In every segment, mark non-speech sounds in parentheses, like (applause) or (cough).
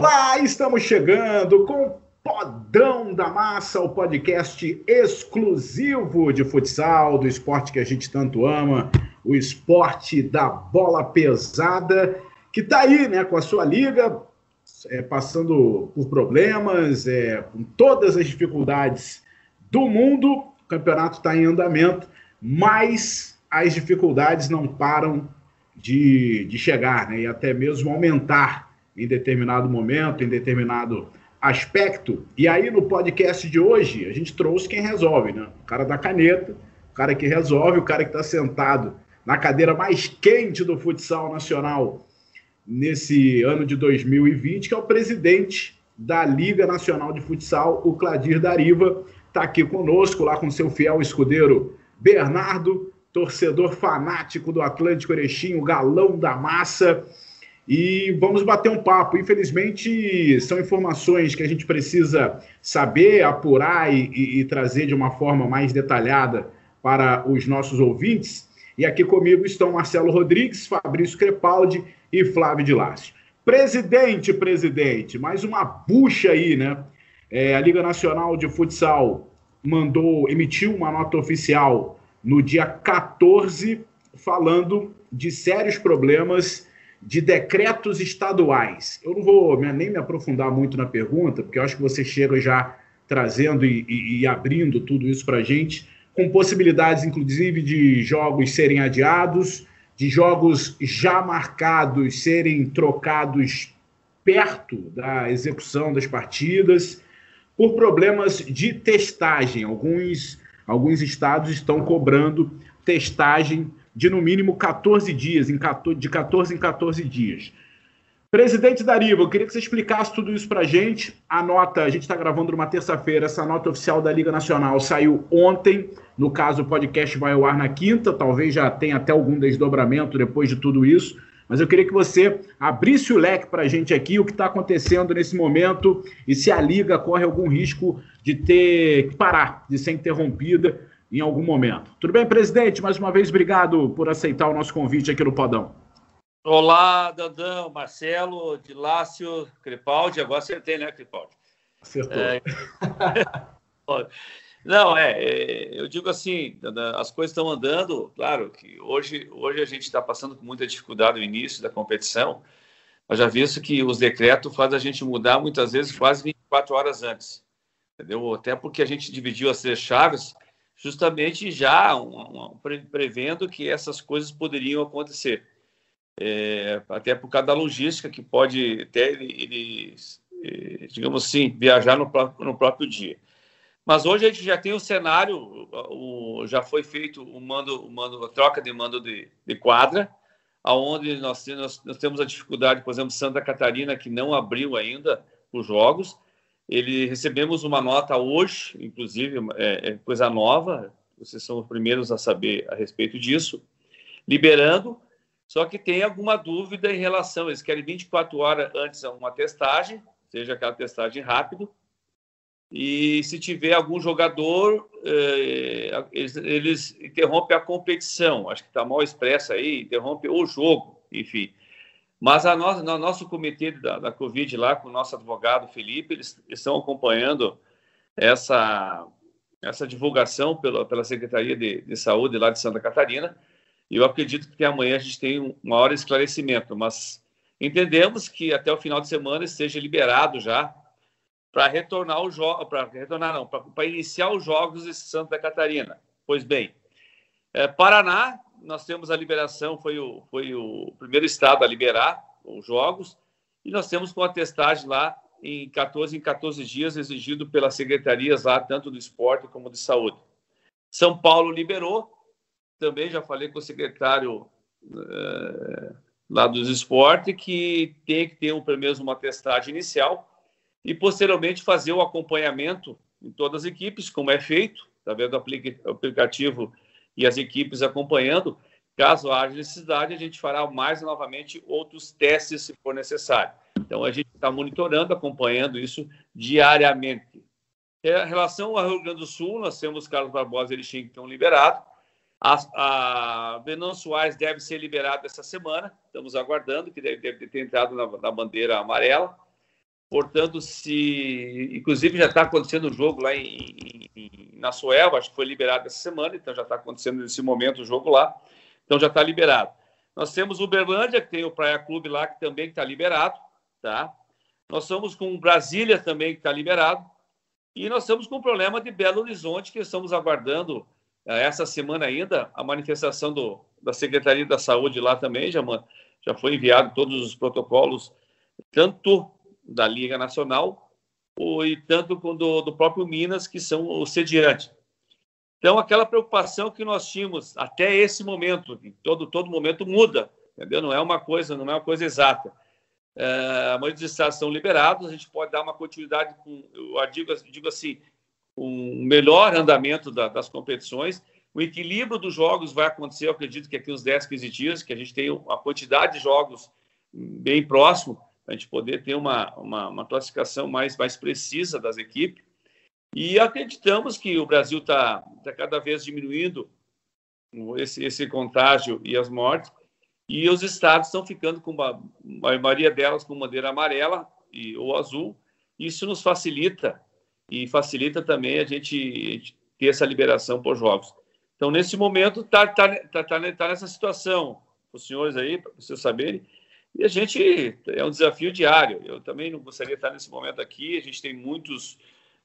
Olá, estamos chegando com Podão da Massa, o podcast exclusivo de futsal, do esporte que a gente tanto ama, o esporte da bola pesada, que está aí, né, com a sua liga, é, passando por problemas, é, com todas as dificuldades do mundo. O campeonato está em andamento, mas as dificuldades não param de, de chegar, né, e até mesmo aumentar em determinado momento, em determinado aspecto. E aí, no podcast de hoje, a gente trouxe quem resolve, né? O cara da caneta, o cara que resolve, o cara que está sentado na cadeira mais quente do futsal nacional nesse ano de 2020, que é o presidente da Liga Nacional de Futsal, o Cladir Dariva, está aqui conosco, lá com seu fiel escudeiro Bernardo, torcedor fanático do Atlântico Erechim, o galão da massa e vamos bater um papo. Infelizmente, são informações que a gente precisa saber, apurar e, e, trazer de uma forma mais detalhada para os nossos ouvintes. E aqui comigo estão Marcelo Rodrigues, Fabrício Crepaldi e Flávio de Lácio. Presidente, presidente, mais uma bucha aí, né? É, a Liga Nacional de Futsal mandou, emitiu uma nota oficial no dia 14, falando de sérios problemas de decretos estaduais. Eu não vou nem me aprofundar muito na pergunta, porque eu acho que você chega já trazendo e, e, e abrindo tudo isso para a gente, com possibilidades, inclusive, de jogos serem adiados, de jogos já marcados serem trocados perto da execução das partidas, por problemas de testagem. Alguns, alguns estados estão cobrando testagem de no mínimo 14 dias, em 14, de 14 em 14 dias. Presidente Dariva, eu queria que você explicasse tudo isso para a gente. A nota, a gente está gravando numa terça-feira, essa nota oficial da Liga Nacional saiu ontem. No caso, o podcast vai ao ar na quinta, talvez já tenha até algum desdobramento depois de tudo isso. Mas eu queria que você abrisse o leque para a gente aqui, o que está acontecendo nesse momento e se a Liga corre algum risco de ter que parar, de ser interrompida em algum momento. Tudo bem, presidente? Mais uma vez, obrigado por aceitar o nosso convite aqui no Podão. Olá, Dandão, Marcelo, Dilácio, Crepaldi. Agora acertei, né, Crepaldi? Acertou. É... (laughs) Não, é, é, eu digo assim, as coisas estão andando, claro que hoje, hoje a gente está passando com muita dificuldade no início da competição, mas já visto que os decretos fazem a gente mudar muitas vezes quase 24 horas antes, entendeu? Até porque a gente dividiu as três chaves, justamente já um, um, prevendo que essas coisas poderiam acontecer. É, até por causa da logística que pode até eles, é, digamos assim, viajar no no próprio dia. Mas hoje a gente já tem o cenário, o, já foi feito o mando, o mando, a troca de mando de, de quadra, aonde nós, nós, nós temos a dificuldade, por exemplo, Santa Catarina, que não abriu ainda os jogos, ele recebemos uma nota hoje, inclusive é, é, coisa nova. Vocês são os primeiros a saber a respeito disso, liberando. Só que tem alguma dúvida em relação. Eles querem 24 horas antes uma testagem, seja aquela testagem rápido. E se tiver algum jogador, é, eles, eles interrompem a competição. Acho que está mal expresso aí, interrompe o jogo, enfim. Mas a nossa, no nosso comitê da, da Covid lá, com o nosso advogado Felipe, eles, estão acompanhando essa, essa divulgação pela, pela Secretaria de, de Saúde lá de Santa Catarina. E eu acredito que amanhã a gente tem um maior esclarecimento, mas entendemos que até o final de semana esteja liberado já para retornar o jogo, para retornar não, para iniciar os jogos de Santa Catarina. Pois bem, é, Paraná nós temos a liberação, foi o, foi o primeiro estado a liberar os jogos, e nós temos com a testagem lá em 14 em 14 dias, exigido pelas secretarias lá, tanto do esporte como de saúde. São Paulo liberou, também já falei com o secretário é, lá dos esportes, que tem que ter um, pelo menos uma testagem inicial e posteriormente fazer o acompanhamento em todas as equipes, como é feito, está vendo o aplicativo e as equipes acompanhando. Caso haja necessidade, a gente fará mais novamente outros testes se for necessário. Então, a gente está monitorando, acompanhando isso diariamente. Em relação ao Rio Grande do Sul, nós temos Carlos Barbosa e Erechim que estão liberados. A, a Soares deve ser liberado essa semana, estamos aguardando, que deve, deve ter entrado na, na bandeira amarela. Portanto, se inclusive já está acontecendo o jogo lá em, em, na Sueva, acho que foi liberado essa semana, então já está acontecendo nesse momento o jogo lá, então já está liberado. Nós temos Uberlândia, que tem o Praia Clube lá, que também está liberado, tá? Nós estamos com Brasília também, que está liberado, e nós estamos com o problema de Belo Horizonte, que estamos aguardando eh, essa semana ainda a manifestação do, da Secretaria da Saúde lá também, já, já foi enviado todos os protocolos, tanto da Liga Nacional e tanto do, do próprio Minas, que são o sediante. Então, aquela preocupação que nós tínhamos até esse momento, em todo, todo momento muda, entendeu? Não é uma coisa, não é uma coisa exata. É, a maioria dos estados estão liberados, a gente pode dar uma continuidade com, eu digo, digo assim, um melhor andamento da, das competições. O equilíbrio dos jogos vai acontecer, eu acredito que aqui uns 10, 15 dias, que a gente tem uma quantidade de jogos bem próximo, a gente poder ter uma, uma, uma classificação mais, mais precisa das equipes. E acreditamos que o Brasil está tá cada vez diminuindo esse, esse contágio e as mortes, e os estados estão ficando com uma, a maioria delas com bandeira amarela e, ou azul. Isso nos facilita e facilita também a gente ter essa liberação por jogos. Então, nesse momento, está tá, tá, tá, tá nessa situação, os senhores aí, para vocês saberem, e a gente é um desafio diário. Eu também não gostaria de estar nesse momento aqui. A gente tem muitos,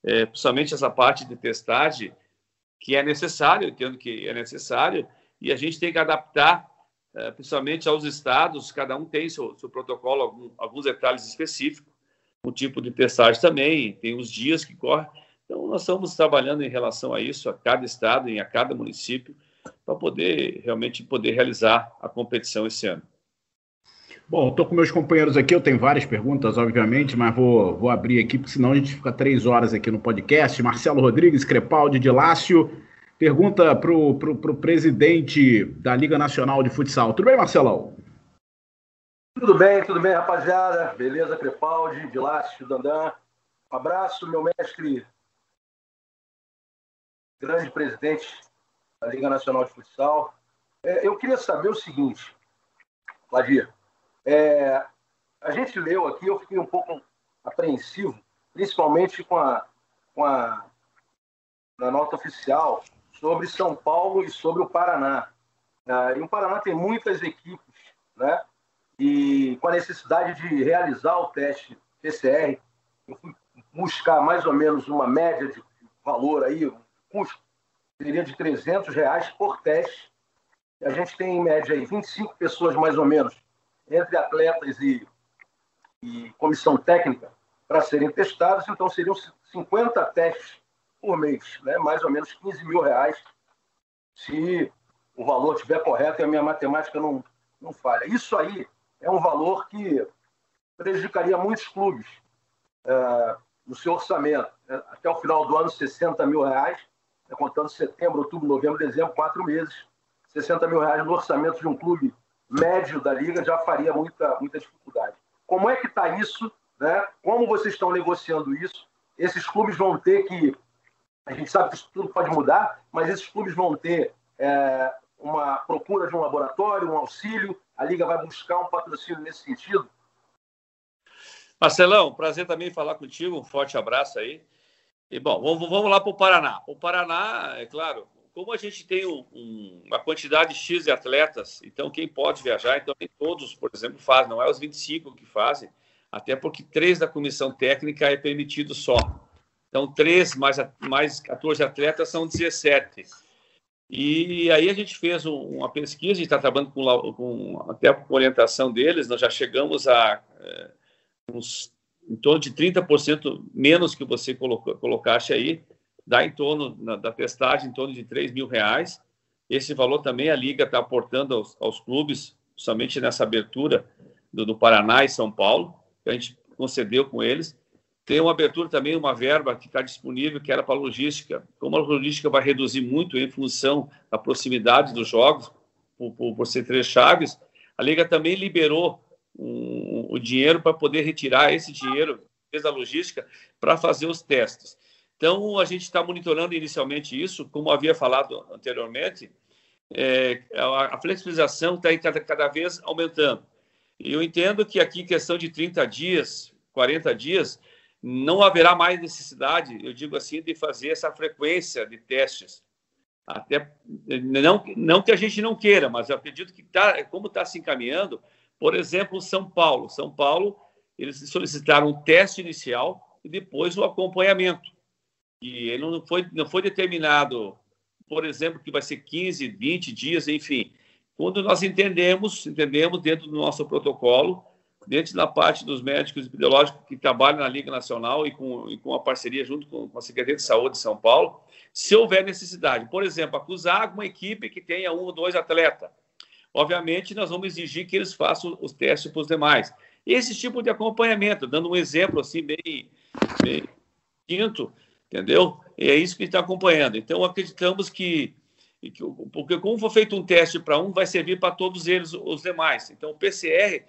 é, principalmente essa parte de testagem, que é necessário, entendo que é necessário, e a gente tem que adaptar, é, principalmente aos estados. Cada um tem seu, seu protocolo, algum, alguns detalhes específicos. O tipo de testagem também, tem os dias que correm. Então, nós estamos trabalhando em relação a isso, a cada estado, e a cada município, para poder realmente poder realizar a competição esse ano. Bom, estou com meus companheiros aqui, eu tenho várias perguntas, obviamente, mas vou, vou abrir aqui, porque senão a gente fica três horas aqui no podcast. Marcelo Rodrigues, Crepaldi de Lácio, pergunta para o pro, pro presidente da Liga Nacional de Futsal. Tudo bem, Marcelão? Tudo bem, tudo bem, rapaziada. Beleza, Crepaldi, de Lácio, Dandan. Um abraço, meu mestre, grande presidente da Liga Nacional de Futsal. É, eu queria saber o seguinte, Claudia. É, a gente leu aqui, eu fiquei um pouco apreensivo, principalmente com a, com a na nota oficial sobre São Paulo e sobre o Paraná. Ah, e o Paraná tem muitas equipes, né? E com a necessidade de realizar o teste PCR, eu fui buscar mais ou menos uma média de valor aí, um custo seria de 300 reais por teste. A gente tem em média aí 25 pessoas mais ou menos entre atletas e, e comissão técnica para serem testados, então seriam 50 testes por mês, né? mais ou menos 15 mil reais, se o valor estiver correto e a minha matemática não, não falha. Isso aí é um valor que prejudicaria muitos clubes é, no seu orçamento. Até o final do ano, 60 mil reais, né? contando setembro, outubro, novembro, dezembro, quatro meses, 60 mil reais no orçamento de um clube médio da liga já faria muita, muita dificuldade. Como é que está isso? Né? Como vocês estão negociando isso? Esses clubes vão ter que. A gente sabe que isso tudo pode mudar, mas esses clubes vão ter é, uma procura de um laboratório, um auxílio. A liga vai buscar um patrocínio nesse sentido? Marcelão, prazer também falar contigo. Um forte abraço aí. E bom, vamos, vamos lá para o Paraná. O Paraná, é claro, como a gente tem um, um, uma quantidade X de atletas, então quem pode viajar, então todos, por exemplo, fazem, não é os 25 que fazem, até porque três da comissão técnica é permitido só. Então, três mais, mais 14 atletas são 17. E aí a gente fez uma pesquisa, gente está trabalhando com, com, até com orientação deles, nós já chegamos a é, uns, em torno de 30% menos que você colocou, colocaste aí, dá em torno na, da testagem em torno de 3 mil reais. Esse valor também a Liga está aportando aos, aos, clubes, somente nessa abertura do, do, Paraná e São Paulo, que a gente concedeu com eles. Tem uma abertura também, uma verba que está disponível, que era para logística. Como a logística vai reduzir muito em função da proximidade dos jogos, por, por, por ser três chaves, a Liga também liberou um, o dinheiro para poder retirar esse dinheiro da logística para fazer os testes. Então, a gente está monitorando inicialmente isso, como havia falado anteriormente, é, a, flexibilização está cada, cada vez aumentando. E eu entendo que aqui, questão de 30 dias, 40 dias, não haverá mais necessidade, eu digo assim, de fazer essa frequência de testes. Até não, não que a gente não queira, mas eu acredito que tá, como está se encaminhando, por exemplo, São Paulo. São Paulo, eles solicitaram um teste inicial e depois o acompanhamento. E ele não foi, não foi determinado, por exemplo, que vai ser 15, 20 dias, enfim. Quando nós entendemos, entendemos dentro do nosso protocolo, dentro da parte dos médicos epidemiológicos que trabalham na Liga Nacional e com, e com a parceria junto com, com a Secretaria de Saúde de São Paulo, se houver necessidade. Por exemplo, acusar uma equipe que tenha um ou dois atletas. Obviamente, nós vamos exigir que eles façam os testes para os demais. Esse tipo de acompanhamento, dando um exemplo assim bem, bem quinto, entendeu? É isso que está acompanhando. Então, acreditamos que, que, porque como for feito um teste para um, vai servir para todos eles, os demais. Então, o PCR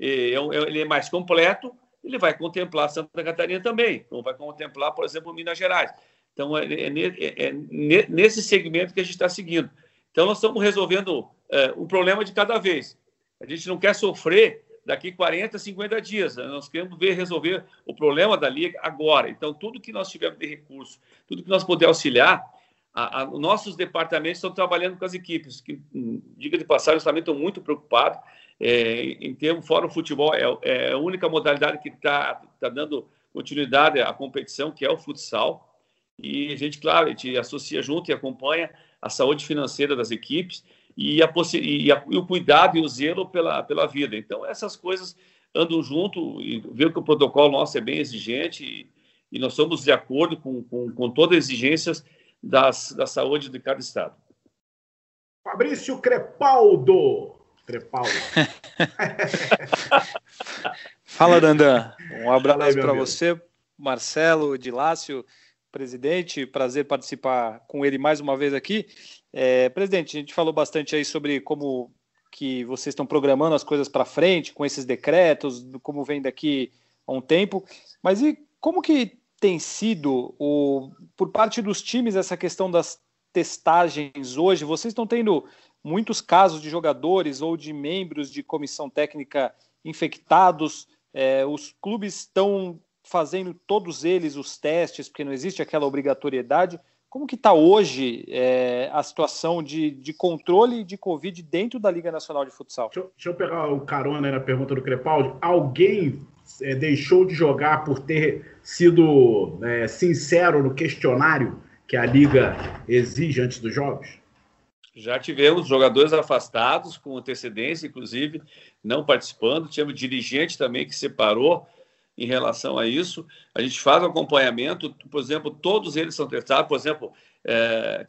é, é ele é mais completo, ele vai contemplar Santa Catarina também, não vai contemplar, por exemplo, Minas Gerais. Então, é, é, é, é nesse segmento que a gente está seguindo. Então, nós estamos resolvendo é, um problema de cada vez. A gente não quer sofrer daqui 40, 50 dias. Nós queremos ver resolver o problema da liga agora. Então, tudo que nós tivermos de recurso, tudo que nós puder auxiliar, a, a, nossos departamentos estão trabalhando com as equipes, que, hum, diga de passagem, também estão muito preocupados. É, em termos, fora o futebol, é, é a única modalidade que está tá dando continuidade à competição, que é o futsal. E a gente, claro, a gente associa junto e acompanha a saúde financeira das equipes e, a, e, a, e o cuidado e o zelo pela, pela vida. Então, essas coisas andam junto e ver que o protocolo nosso é bem exigente e, e nós somos de acordo com, com, com todas as exigências das, da saúde de cada estado. Fabrício Crepaldo. Crepaldo. (laughs) Fala, Dandan. Um abraço para você, Marcelo, Dilácio, presidente. Prazer participar com ele mais uma vez aqui. É, presidente, a gente falou bastante aí sobre como que vocês estão programando as coisas para frente com esses decretos, como vem daqui a um tempo, mas e como que tem sido o, por parte dos times essa questão das testagens hoje? Vocês estão tendo muitos casos de jogadores ou de membros de comissão técnica infectados. É, os clubes estão fazendo todos eles os testes, porque não existe aquela obrigatoriedade. Como que está hoje é, a situação de, de controle de Covid dentro da Liga Nacional de Futsal? Deixa eu, deixa eu pegar o carona na pergunta do Crepaldi. Alguém é, deixou de jogar por ter sido é, sincero no questionário que a Liga exige antes dos jogos? Já tivemos jogadores afastados com antecedência, inclusive, não participando. Tivemos dirigente também que separou em relação a isso. A gente faz acompanhamento, por exemplo, todos eles são testados, por exemplo, é,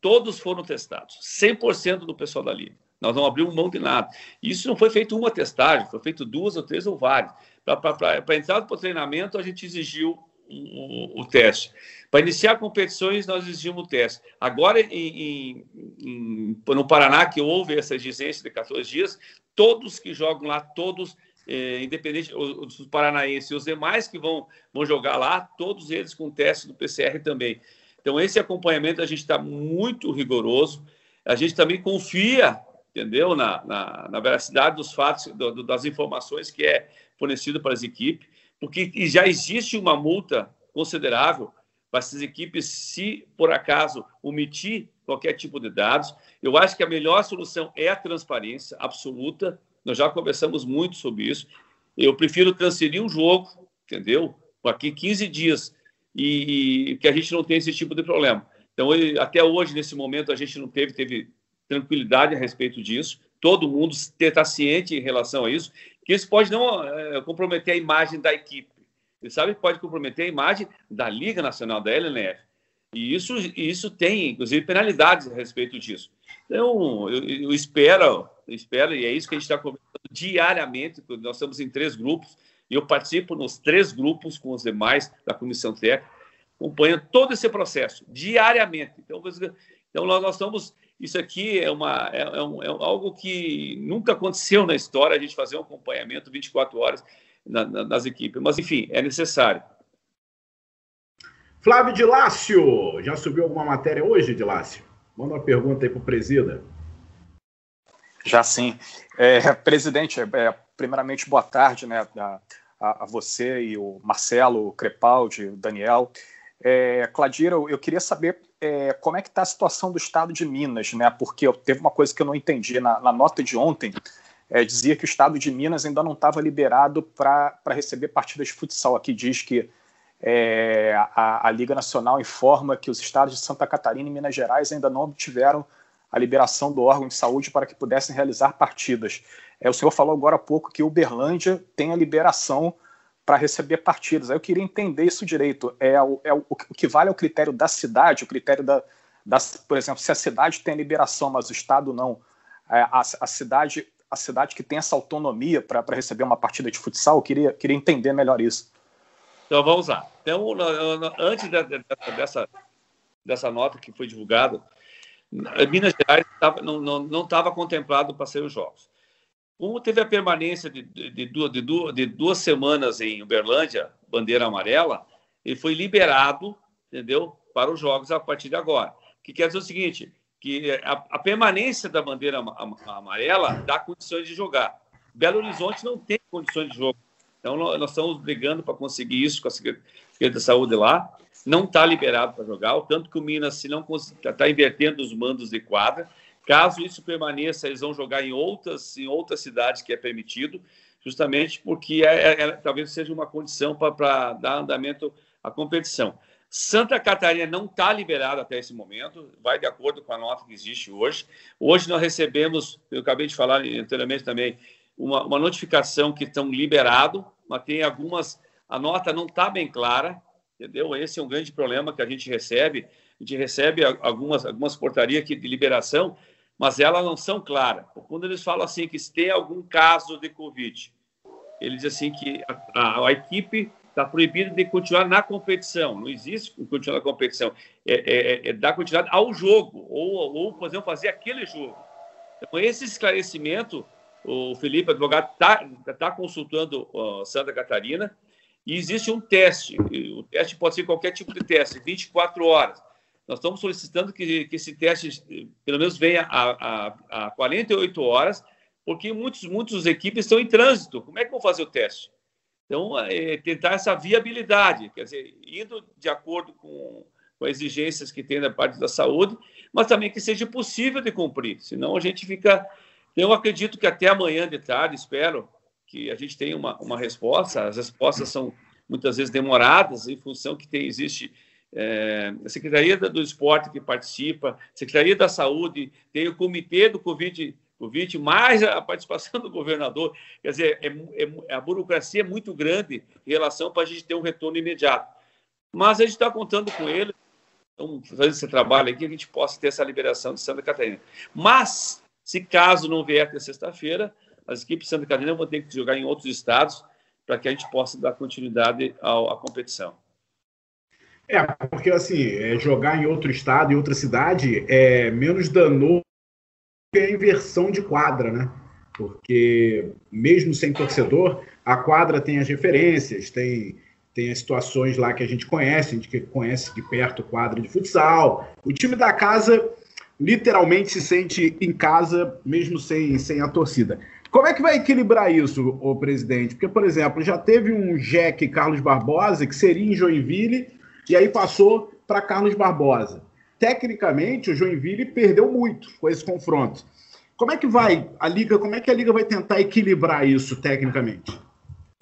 todos foram testados, 100% do pessoal da Liga. Nós não abrimos mão de nada. Isso não foi feito uma testagem, foi feito duas ou três ou várias. Para entrar para o treinamento, a gente exigiu o, o, teste. Para iniciar competições, nós exigimos o teste. Agora, em, em, no Paraná, que houve essa exigência de 14 dias, todos que jogam lá, todos é, independente os, os paranaenses e os demais que vão, vão jogar lá, todos eles com teste do PCR também. Então, esse acompanhamento a gente está muito rigoroso. A gente também confia, entendeu, na, na, na veracidade dos fatos, do, do, das informações que é fornecido para as equipes, porque já existe uma multa considerável para essas equipes se, por acaso, omitir qualquer tipo de dados. Eu acho que a melhor solução é a transparência absoluta, nós já conversamos muito sobre isso. Eu prefiro transferir um jogo, entendeu? Aqui 15 dias e, e que a gente não tem esse tipo de problema. Então, até hoje, nesse momento, a gente não teve, teve tranquilidade a respeito disso. Todo mundo está ciente em relação a isso, que isso pode não é, comprometer a imagem da equipe. Você sabe que pode comprometer a imagem da Liga Nacional, da LNF. E isso, isso tem, inclusive, penalidades a respeito disso. Então, eu, eu espero, eu espero, e é isso que a gente está conversando diariamente, nós estamos em três grupos, e eu participo nos três grupos com os demais da comissão técnica, acompanhando todo esse processo, diariamente. Então, então nós, nós estamos. Isso aqui é, uma, é, é, um, é algo que nunca aconteceu na história, a gente fazer um acompanhamento 24 horas na, na, nas equipes. Mas, enfim, é necessário. Flávio de Lácio, já subiu alguma matéria hoje, de Lácio? Manda uma pergunta aí para o presida. Já sim. É, presidente, é, primeiramente, boa tarde. Né? A, a, você e o Marcelo, o Crepaldi, o Daniel. É, Cladira, eu, eu queria saber é, como é que está a situação do estado de Minas, né? Porque eu, teve uma coisa que eu não entendi na, na nota de ontem, é, dizia que o estado de Minas ainda não estava liberado para receber partidas de futsal. Aqui diz que é, a, a, Liga Nacional informa que os estados de Santa Catarina e Minas Gerais ainda não obtiveram a liberação do órgão de saúde para que pudessem realizar partidas. É, o senhor falou agora há pouco que Uberlândia tem a liberação para receber partidas. Aí eu queria entender isso direito. É, o, é o, o que vale é o critério da cidade, o critério da, da, por exemplo, se a cidade tem a liberação, mas o estado não, é, a, a, cidade a cidade que tem essa autonomia para receber uma partida de futsal, eu queria, queria entender melhor isso. Então vamos lá. Então, antes dessa, dessa nota que foi divulgada, Minas Gerais não estava contemplado para ser os jogos. Como teve a permanência de, de, de, duas, de, duas, semanas em Uberlândia, bandeira amarela, ele foi liberado, entendeu, para os jogos a partir de agora. Que quer dizer o seguinte, que a, a permanência da bandeira amarela dá condições de jogar. Belo Horizonte não tem condições de jogo. Então, nós estamos brigando para conseguir isso com a Secretaria da Saúde lá. Não está liberado para jogar, o tanto que o Minas, se não está invertendo os mandos de quadra. Caso isso permaneça, eles vão jogar em outras, em outras cidades que é permitido, justamente porque é, é, é talvez seja uma condição para dar andamento à competição. Santa Catarina não está liberada até esse momento, vai de acordo com a nota que existe hoje. Hoje nós recebemos, eu acabei de falar anteriormente também, uma, uma notificação que estão liberado, mas tem algumas, a nota não está bem clara, entendeu? Esse é um grande problema que a gente recebe. A gente recebe algumas, algumas portarias de liberação mas elas não são claras. Quando eles falam assim que se tem algum caso de Covid, eles dizem assim que a, a, a equipe está proibida de continuar na competição. Não existe continuar na competição. É, é, é, é dar continuidade ao jogo, ou, ou, por exemplo, fazer aquele jogo. Então, esse esclarecimento, o Felipe, advogado, está tá consultando uh, Santa Catarina, e existe um teste. O teste pode ser qualquer tipo de teste, 24 horas. Nós estamos solicitando que, que esse teste, pelo menos, venha a, a, a 48 horas, porque muitos, muitas equipes estão em trânsito. Como é que vão fazer o teste? Então, é tentar essa viabilidade, quer dizer, indo de acordo com, com exigências que tem da parte da saúde, mas também que seja possível de cumprir, senão a gente fica. Eu acredito que até amanhã de tarde, espero que a gente tenha uma, uma resposta. As respostas são muitas vezes demoradas, em função que tem, existe é, a Secretaria do Esporte que participa, a Secretaria da Saúde, tem o Comitê do Covid, COVID mais a participação do governador. Quer dizer, é, é, a burocracia é muito grande em relação para a gente ter um retorno imediato. Mas a gente está contando com ele, vamos fazer esse trabalho aqui, a gente possa ter essa liberação de Santa Catarina. Mas, se caso não vier até sexta-feira, as equipes de Santa Catarina vão ter que jogar em outros estados para que a gente possa dar continuidade à competição. É, porque assim, é, jogar em outro estado, em outra cidade, é menos danoso que a inversão de quadra, né? Porque mesmo sem torcedor, a quadra tem as referências, tem, tem as situações lá que a gente conhece, a gente conhece de perto quadra de futsal. O time da casa literalmente se sente em casa, mesmo sem, sem a torcida. Como é que vai equilibrar isso, o presidente? Porque, por exemplo, já teve um Jack Carlos Barbosa, que seria em Joinville, e aí passou para Carlos Barbosa. Tecnicamente, o Joinville perdeu muito com esse confronto. Como é que vai a liga? Como é que a liga vai tentar equilibrar isso tecnicamente?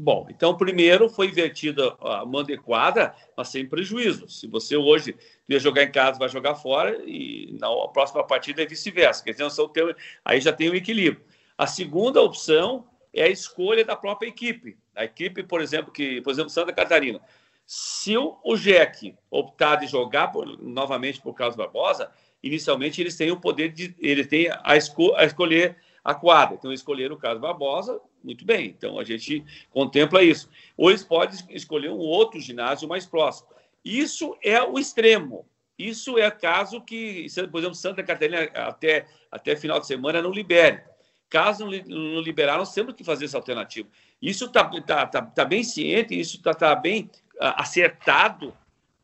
Bom, então primeiro foi invertida a manda quadra, mas sem prejuízo. Se você hoje ia jogar em casa, vai jogar fora e na próxima partida é vice-versa. Quer dizer, aí já tem um equilíbrio. A segunda opção é a escolha da própria equipe. A equipe, por exemplo, que, por exemplo, Santa Catarina, se o, Jack optar de jogar por, novamente por Carlos Barbosa, inicialmente eles têm o poder de. Ele tem a, esco, a escolher a quadra. Então, escolher o Carlos Barbosa, muito bem. Então, a gente contempla isso. Ou eles podem escolher um outro ginásio mais próximo. Isso é o extremo. Isso é caso que, por exemplo, Santa Catarina até, até final de semana não libere. Caso não, liberar, nós temos que fazer essa alternativa. Isso está tá, tá, tá bem ciente, isso está tá bem acertado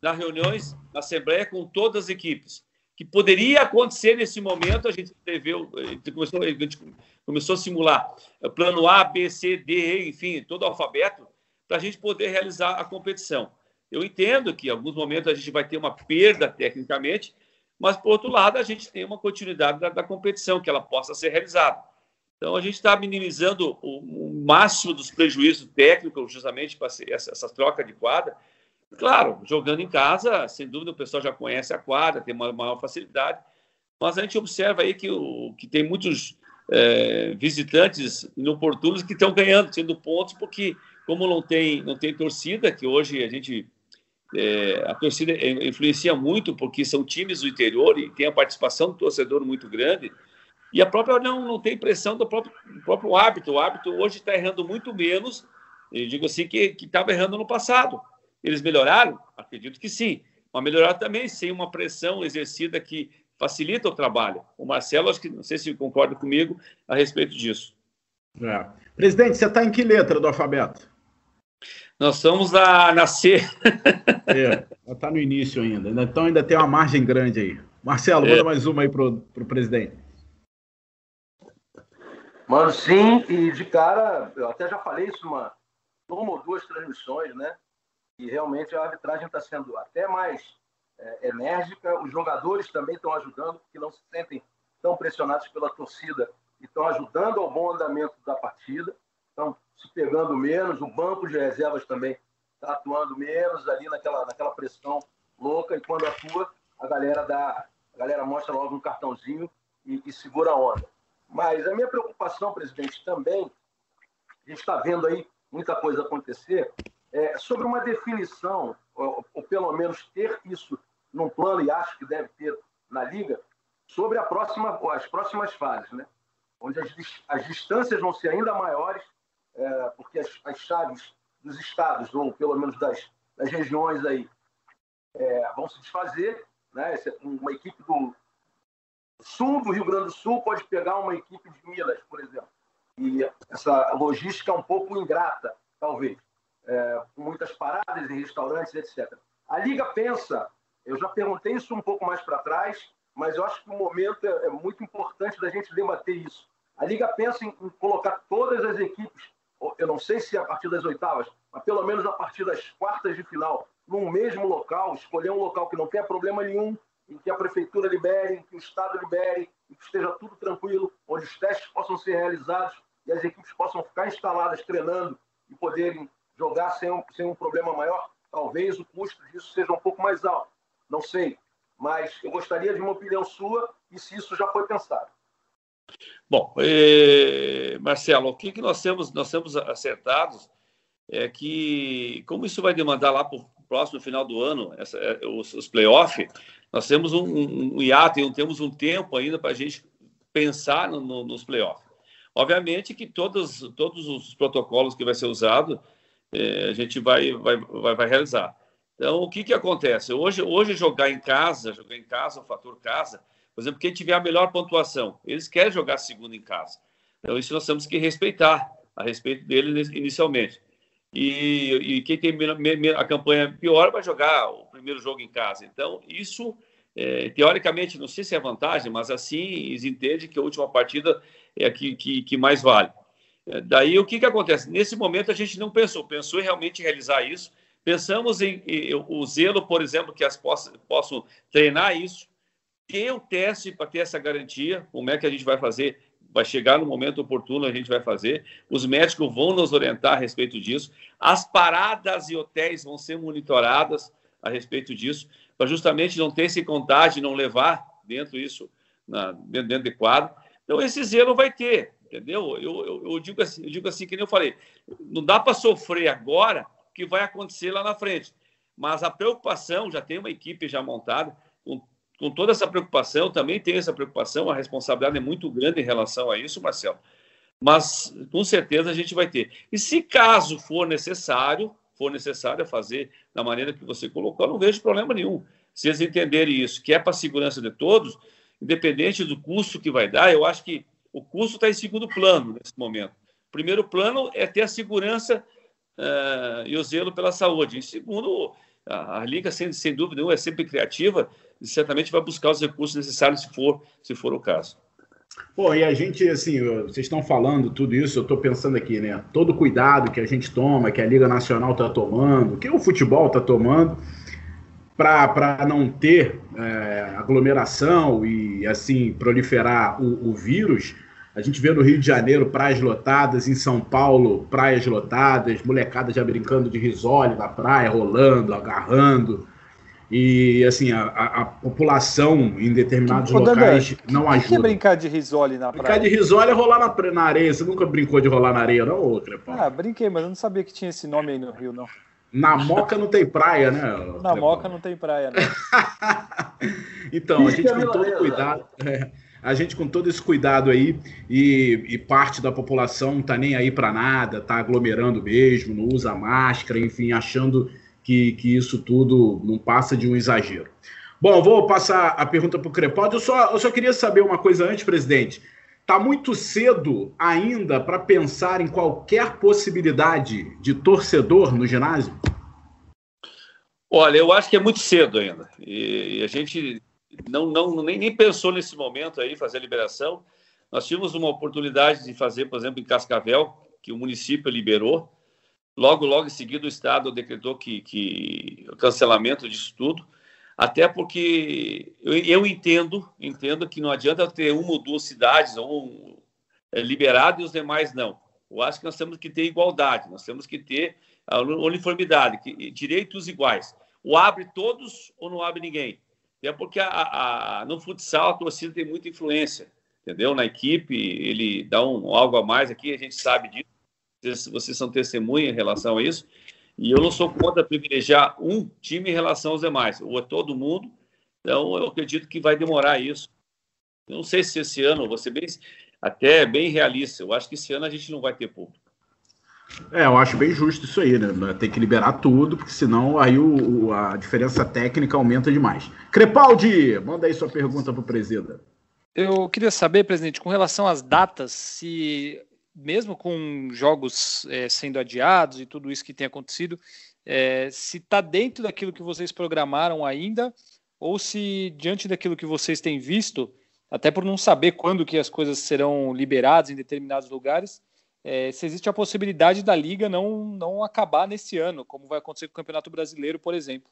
nas reuniões na Assembleia com todas as equipes. Que poderia acontecer nesse momento, a gente gente começou, a gente começou a simular plano A, B, C, D, enfim, todo o alfabeto, para a gente poder realizar a competição. Eu entendo que em alguns momentos a gente vai ter uma perda tecnicamente, mas, por outro lado, a gente tem uma continuidade da, da competição, que ela possa ser realizada. Então, a gente está minimizando o, o, máximo dos prejuízos técnicos, justamente para essa, essa troca de quadra. Claro, jogando em casa, sem dúvida, o pessoal já conhece a quadra, tem uma maior facilidade, mas a gente observa aí que, o, que tem muitos é, visitantes inoportunos que estão ganhando, tendo pontos, porque como não tem, não tem torcida, que hoje a gente é, a torcida influencia muito porque são times do interior e tem a participação do torcedor muito grande e a própria não, não tem pressão do próprio, do próprio hábito. O hábito hoje está errando muito menos, eu digo assim, que estava errando no passado. Eles melhoraram? Acredito que sim. Mas melhoraram também sem uma pressão exercida que facilita o trabalho. O Marcelo, acho que não sei se concorda comigo a respeito disso. É. Presidente, você está em que letra do alfabeto? Nós estamos a nascer. é, está no início ainda. Então ainda tem uma margem grande aí. Marcelo, é. manda mais uma aí para o presidente. Mano, sim, e de cara, eu até já falei isso uma, uma ou duas transmissões, né? E realmente a arbitragem está sendo até mais é, enérgica. Os jogadores também estão ajudando, porque não se sentem tão pressionados pela torcida e estão ajudando ao bom andamento da partida. Estão se pegando menos, o banco de reservas também está atuando menos ali naquela, naquela pressão louca. E quando atua, a galera dá, a galera mostra logo um cartãozinho e, e segura a onda. Mas a minha preocupação, presidente, também, a gente está vendo aí muita coisa acontecer, é sobre uma definição, ou, ou, pelo menos ter isso num plano, e acho que deve ter na Liga, sobre a próxima, as próximas fases, né? onde as, as distâncias vão ser ainda maiores, é, porque as, as, chaves dos estados, ou pelo menos das, das regiões aí, é, vão se desfazer. Né? Uma equipe do sul do Rio Grande do Sul pode pegar uma equipe de Minas, por exemplo. E essa logística é um pouco ingrata, talvez, paradas em restaurantes, etc. A Liga pensa, eu já perguntei isso um pouco mais para trás, mas eu acho que o momento é, é, muito importante da gente debater isso. A Liga pensa em, em colocar todas as equipes, eu não sei se a partir das oitavas, mas pelo menos a partir das quartas de final, num mesmo local, escolher um local que não tenha problema nenhum, em que a prefeitura libere, em que o Estado libere, em que esteja tudo tranquilo, onde os testes possam ser realizados e as equipes possam ficar instaladas treinando e poderem jogar sem um, sem um problema maior, talvez o custo disso seja um pouco mais alto. Não sei. Mas eu gostaria de uma opinião sua e se isso já foi pensado. Bom, eh, Marcelo, o que, que nós temos, nós temos acertados é que, como isso vai demandar lá para o próximo final do ano, essa, é, os, os playoffs, nós temos um, um, um hiato, e temos um tempo ainda para a gente pensar no, no, nos playoffs. Obviamente que todos, todos os protocolos que vai ser usado, é, a gente vai, vai, vai, vai, realizar. Então, o que, que acontece? Hoje, hoje, jogar em casa, jogar em casa, o fator casa, por exemplo, quem tiver a melhor pontuação, eles querem jogar segundo em casa. Então, isso nós temos que respeitar a respeito deles inicialmente. E, e quem tem a campanha pior vai jogar o primeiro jogo em casa. Então, isso, é, teoricamente, não sei se é vantagem, mas assim eles entendem que a última partida é a que, que, que mais vale. É, daí, o que, que acontece? Nesse momento, a gente não pensou, pensou em realmente realizar isso. Pensamos em, em o zelo, por exemplo, que as possam, possam treinar isso, ter o teste para ter essa garantia, como é que a gente vai fazer vai chegar no momento oportuno, a gente vai fazer. Os médicos vão nos orientar a respeito disso. As paradas e hotéis vão ser monitoradas a respeito disso, para justamente não ter esse contágio, não levar dentro isso, na, dentro, dentro de quadro. Então, esse zelo vai ter, entendeu? Eu, eu, eu, digo assim, eu digo assim, que nem eu falei, não dá para sofrer agora o que vai acontecer lá na frente. Mas a preocupação, já tem uma equipe já montada, com com toda essa preocupação, também tem essa preocupação, a responsabilidade é muito grande em relação a isso, Marcelo. Mas com certeza a gente vai ter. E se caso for necessário, for necessário fazer da maneira que você colocou, não vejo problema nenhum. Se eles entenderem isso, que é para a segurança de todos, independente do custo que vai dar, eu acho que o custo está em segundo plano nesse momento. Primeiro plano é ter a segurança uh, e o zelo pela saúde. Em segundo, a, a Liga, sem, sem dúvida nenhuma, é sempre criativa e certamente vai buscar os recursos necessários se for, se for o caso. Pô, e a gente, assim, vocês estão falando tudo isso, eu estou pensando aqui, né? Todo cuidado que a gente toma, que a Liga Nacional está tomando, que o futebol está tomando, para não ter é, aglomeração e, assim, proliferar o, o vírus. A gente vê no Rio de Janeiro praias lotadas, em São Paulo praias lotadas, molecada já brincando de risole na praia, rolando, agarrando. E assim, a, a, população em determinados que, locais não ajuda. O que é brincar de risole na praia? Brincar de risole é rolar na, na areia. Você nunca brincou de rolar na areia, não, ô Crepão? Ah, brinquei, mas eu não sabia que tinha esse nome aí no Rio, não. Na Moca não tem praia, né? Na? Moca não tem praia, né? (laughs) então, a gente com todo cuidado. É, a gente com todo esse cuidado aí e, e parte da população não tá nem aí para nada, tá aglomerando mesmo, não usa máscara, enfim, achando que, que isso tudo não passa de um exagero. Bom, vou passar a pergunta para o Crepaldi. Eu só, eu só queria saber uma coisa antes, presidente. Está muito cedo ainda para pensar em qualquer possibilidade de torcedor no ginásio? Olha, eu acho que é muito cedo ainda. E, a gente não, não nem, nem pensou nesse momento aí fazer a liberação. Nós tivemos uma oportunidade de fazer, por exemplo, em Cascavel, que o município liberou. Logo, logo em seguida, o Estado decretou que, que o cancelamento disso tudo, até porque eu, eu, entendo, entendo que não adianta ter uma ou duas cidades um, é, liberado e os demais não. Eu acho que nós temos que ter igualdade, nós temos que ter a uniformidade, que, direitos iguais. Ou abre todos ou não abre ninguém. É porque a, a, no futsal a torcida tem muita influência, entendeu? Na equipe, ele dá um, algo a mais aqui, a gente sabe disso vocês são testemunha em relação a isso. E eu não sou contra privilegiar um time em relação aos demais, ou a todo mundo. Então, eu acredito que vai demorar isso. Eu não sei se esse ano, ser bem, até bem realista, eu acho que esse ano a gente não vai ter público. É, eu acho bem justo isso aí, né? Tem que liberar tudo, porque senão aí o, a diferença técnica aumenta demais. Crepaldi, manda aí sua pergunta para o presidente. Eu queria saber, presidente, com relação às datas, se mesmo com jogos é, sendo adiados e tudo isso que tem acontecido, é, se está dentro daquilo que vocês programaram ainda, ou se diante daquilo que vocês têm visto, até por não saber quando que as coisas serão liberadas em determinados lugares, é, se existe a possibilidade da liga não, não acabar nesse ano, como vai acontecer com o Campeonato Brasileiro, por exemplo.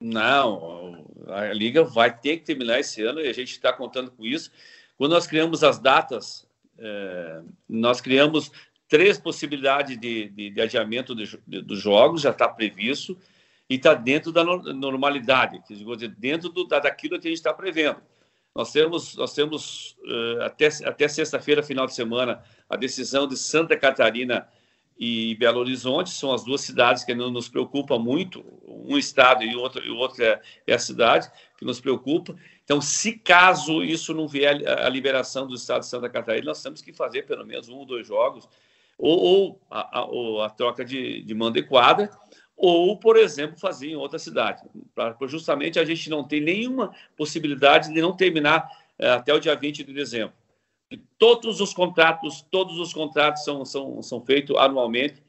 Não, a liga vai ter que terminar esse ano e a gente está contando com isso. Quando nós criamos as datas é, nós criamos três possibilidades de, de, de adiamento de, dos jogos, já está previsto, e está dentro da normalidade, dizer, dentro do, da, daquilo que a gente está prevendo. Nós temos, nós temos uh, até, até sexta-feira, final de semana, a decisão de Santa Catarina e Belo Horizonte, são as duas cidades que nos preocupam muito, um estado e o outro, e é, é a cidade que nos preocupa. Então, se caso isso não vier a liberação do Estado de Santa Catarina, nós temos que fazer pelo menos um ou dois jogos, ou, ou, a, a, ou a, troca de, de manda e quadra, ou, por exemplo, fazer em outra cidade, justamente a gente não ter nenhuma possibilidade de não terminar é, até o dia 20 de dezembro. Todos os contratos, todos os contratos são, são, são feitos anualmente,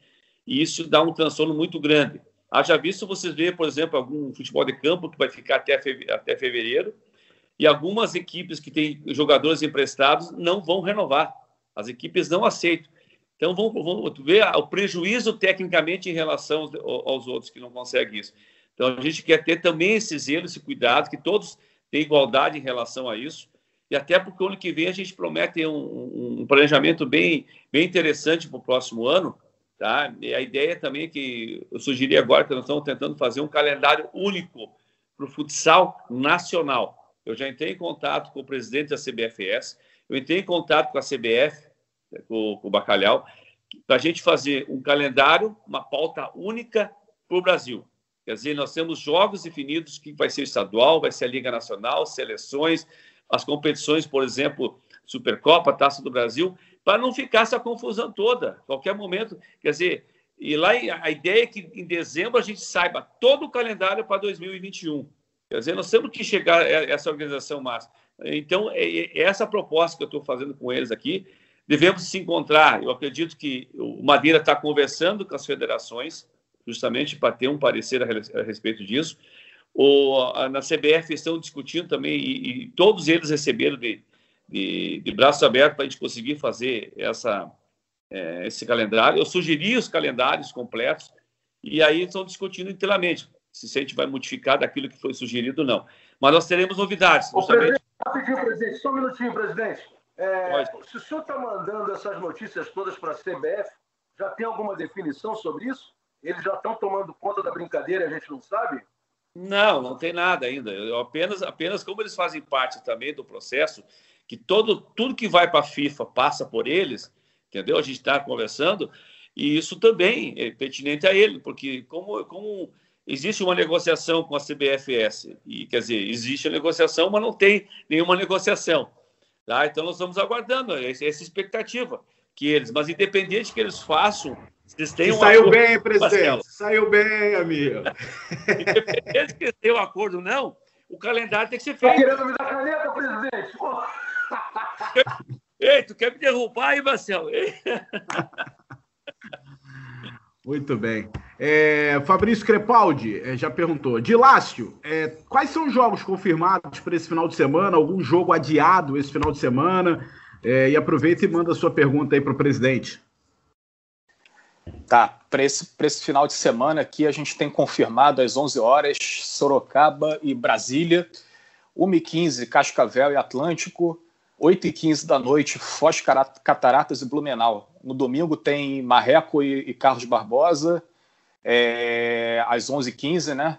e isso dá um transtorno muito grande. Haja visto vocês ver, por exemplo, algum futebol de campo que vai ficar até, até fevereiro, e algumas equipes que têm jogadores emprestados não vão renovar. As equipes não aceitam. Então, vamos ver o prejuízo tecnicamente em relação aos, outros que não conseguem isso. Então, a gente quer ter também esse zelo, esse cuidado, que todos têm igualdade em relação a isso. E até porque o ano que vem a gente promete um, um planejamento bem, bem interessante para o próximo ano. Tá? E a ideia também é que eu sugeri agora que nós estamos tentando fazer um calendário único para o futsal nacional. Eu já entrei em contato com o presidente da CBFS, eu entrei em contato com a CBF, com, com o Bacalhau, para a gente fazer um calendário, uma pauta única para o Brasil. Quer dizer, nós temos jogos definidos que vai ser estadual, vai ser a Liga Nacional, seleções, as competições, por exemplo, Supercopa, Taça do Brasil, para não ficar essa confusão toda. Qualquer momento, quer dizer, e lá a ideia é que em dezembro a gente saiba todo o calendário para 2021. Quer dizer, nós temos que chegar a essa organização máxima. Então, é, é essa proposta que eu estou fazendo com eles aqui. Devemos se encontrar. Eu acredito que o Madeira está conversando com as federações, justamente para ter um parecer a, respeito disso. O, na CBF estão discutindo também, e, e todos eles receberam de, de, de braços abertos para a gente conseguir fazer essa, é, esse calendário. Eu sugeri os calendários completos e aí estão discutindo inteiramente se a gente vai modificar daquilo que foi sugerido ou não. Mas nós teremos novidades. Ô, presidente, rapidinho, presidente, só um minutinho, presidente. É, se o senhor está mandando essas notícias todas para a CBF, já tem alguma definição sobre isso? Eles já estão tomando conta da brincadeira e a gente não sabe? Não, não tem nada ainda. Eu apenas, apenas como eles fazem parte também do processo, que todo, tudo que vai para a FIFA passa por eles, entendeu? A gente está conversando, e isso também é pertinente a ele, porque como, como existe uma negociação com a CBFS, e quer dizer, existe a negociação, mas não tem nenhuma negociação. Tá? Então nós estamos aguardando essa, expectativa que eles, mas independente que eles façam, eles têm um saiu acordo, bem, presidente. Saiu bem, amigo. independente que tenham um acordo ou não, o calendário tem que ser feito. Tá querendo me dar caneta, presidente? Ei, tu quer me derrubar aí, Marcelo? (laughs) Muito bem. É, Fabrício Crepaldi é, já perguntou. Dilácio, é, quais são os jogos confirmados para esse final de semana? Algum jogo adiado esse final de semana? É, e aproveita e manda a sua pergunta aí para o presidente. Tá, para esse, esse final de semana aqui a gente tem confirmado às 11 horas Sorocaba e Brasília, 1h15 Cascavel e Atlântico, 8 e 15 da noite, Foz, Cataratas e Blumenau. No domingo tem Marreco e, e Carlos Barbosa, é, às 11h15, né?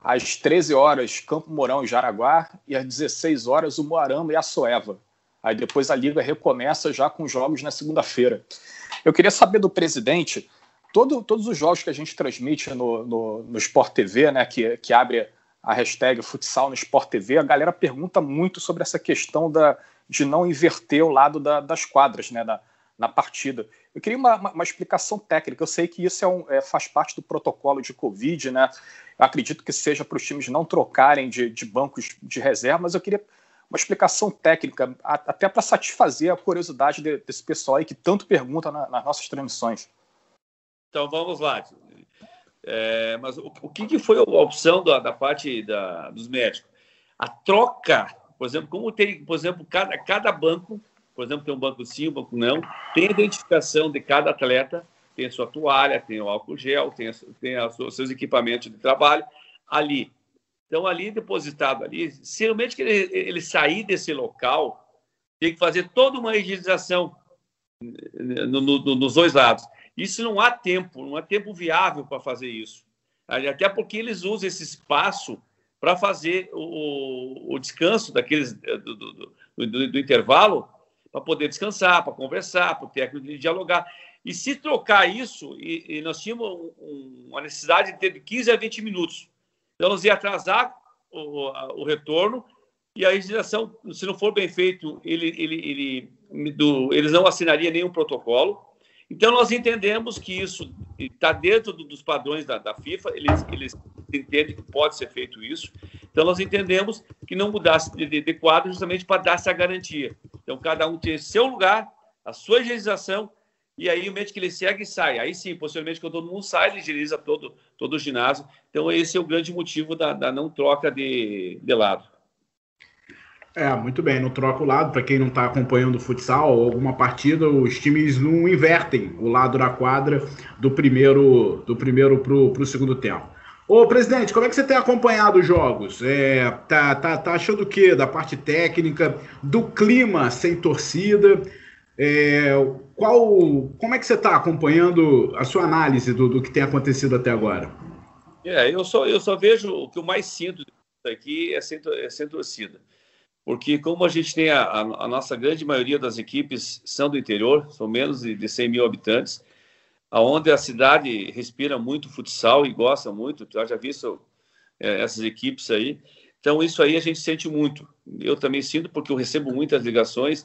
Às 13 horas, Campo Mourão e Jaraguá, e às 16 horas, o Moarama e a Soeva. Aí depois a liga recomeça já com jogos na segunda-feira. Eu queria saber do presidente, todo, todos os jogos que a gente transmite no, no, no Sport TV, né, que, que abre a hashtag futsal no Sport TV, a galera pergunta muito sobre essa questão da, de não inverter o lado da, das quadras né, na, na partida. Eu queria uma, uma, uma, explicação técnica. Eu sei que isso é um, é, faz parte do protocolo de Covid, né? Eu acredito que seja para os times não trocarem de, de bancos de reserva, mas eu queria uma explicação técnica, até para satisfazer a curiosidade de, desse pessoal aí que tanto pergunta na, nas nossas transmissões. Então vamos lá. É, mas o, o que, que, foi a opção da, da parte da, dos médicos? A troca por exemplo, como tem, por exemplo, cada, cada banco, por exemplo, tem um banco sim, um banco não, tem a identificação de cada atleta, tem a sua toalha, tem o álcool gel, tem, a, tem os seus equipamentos de trabalho ali. Então, ali depositado ali, se realmente que ele, ele sair desse local, tem que fazer toda uma higienização no, no, nos dois lados. Isso não há tempo, não há tempo viável para fazer isso. Até porque eles usam esse espaço para fazer o, o, descanso daqueles eh, do, do, do, do intervalo, para poder descansar, para conversar, para o técnico dialogar. E se trocar isso, e, e nós tínhamos um, uma necessidade de ter de 15 a 20 minutos. Então, nós ia atrasar o, o retorno e a legislação, se não for bem feito, ele, ele, ele, do, eles não assinariam nenhum protocolo. Então, nós entendemos que isso está dentro do, dos padrões da, da FIFA, eles, eles entende que pode ser feito isso. Então, nós entendemos que não mudasse de, de quadro justamente para dar essa garantia. Então, cada um tem seu lugar, a sua higienização, e aí o médico ele segue sai. Aí sim, possivelmente, quando todo mundo sai, ele higieniza todo, todo o ginásio. Então, esse é o grande motivo da, da não troca de, de lado. É, muito bem, não troca o lado. Para quem não está acompanhando o futsal ou alguma partida, os times não invertem o lado da quadra do primeiro do primeiro para o segundo tempo. Ô, presidente, como é que você tem acompanhado os jogos? É, tá, tá, tá achando o quê? Da parte técnica, do clima sem torcida? É, qual, como é que você está acompanhando a sua análise do, do que tem acontecido até agora? É, eu só, eu só vejo o que eu mais sinto aqui é sem, é sem torcida. Porque como a gente tem a, a, nossa grande maioria das equipes são do interior, são menos de, de 100 mil habitantes, aonde a cidade respira muito futsal e gosta muito. Eu já vi isso, é, essas equipes aí. Então, isso aí a gente sente muito. Eu também sinto, porque eu recebo muitas ligações.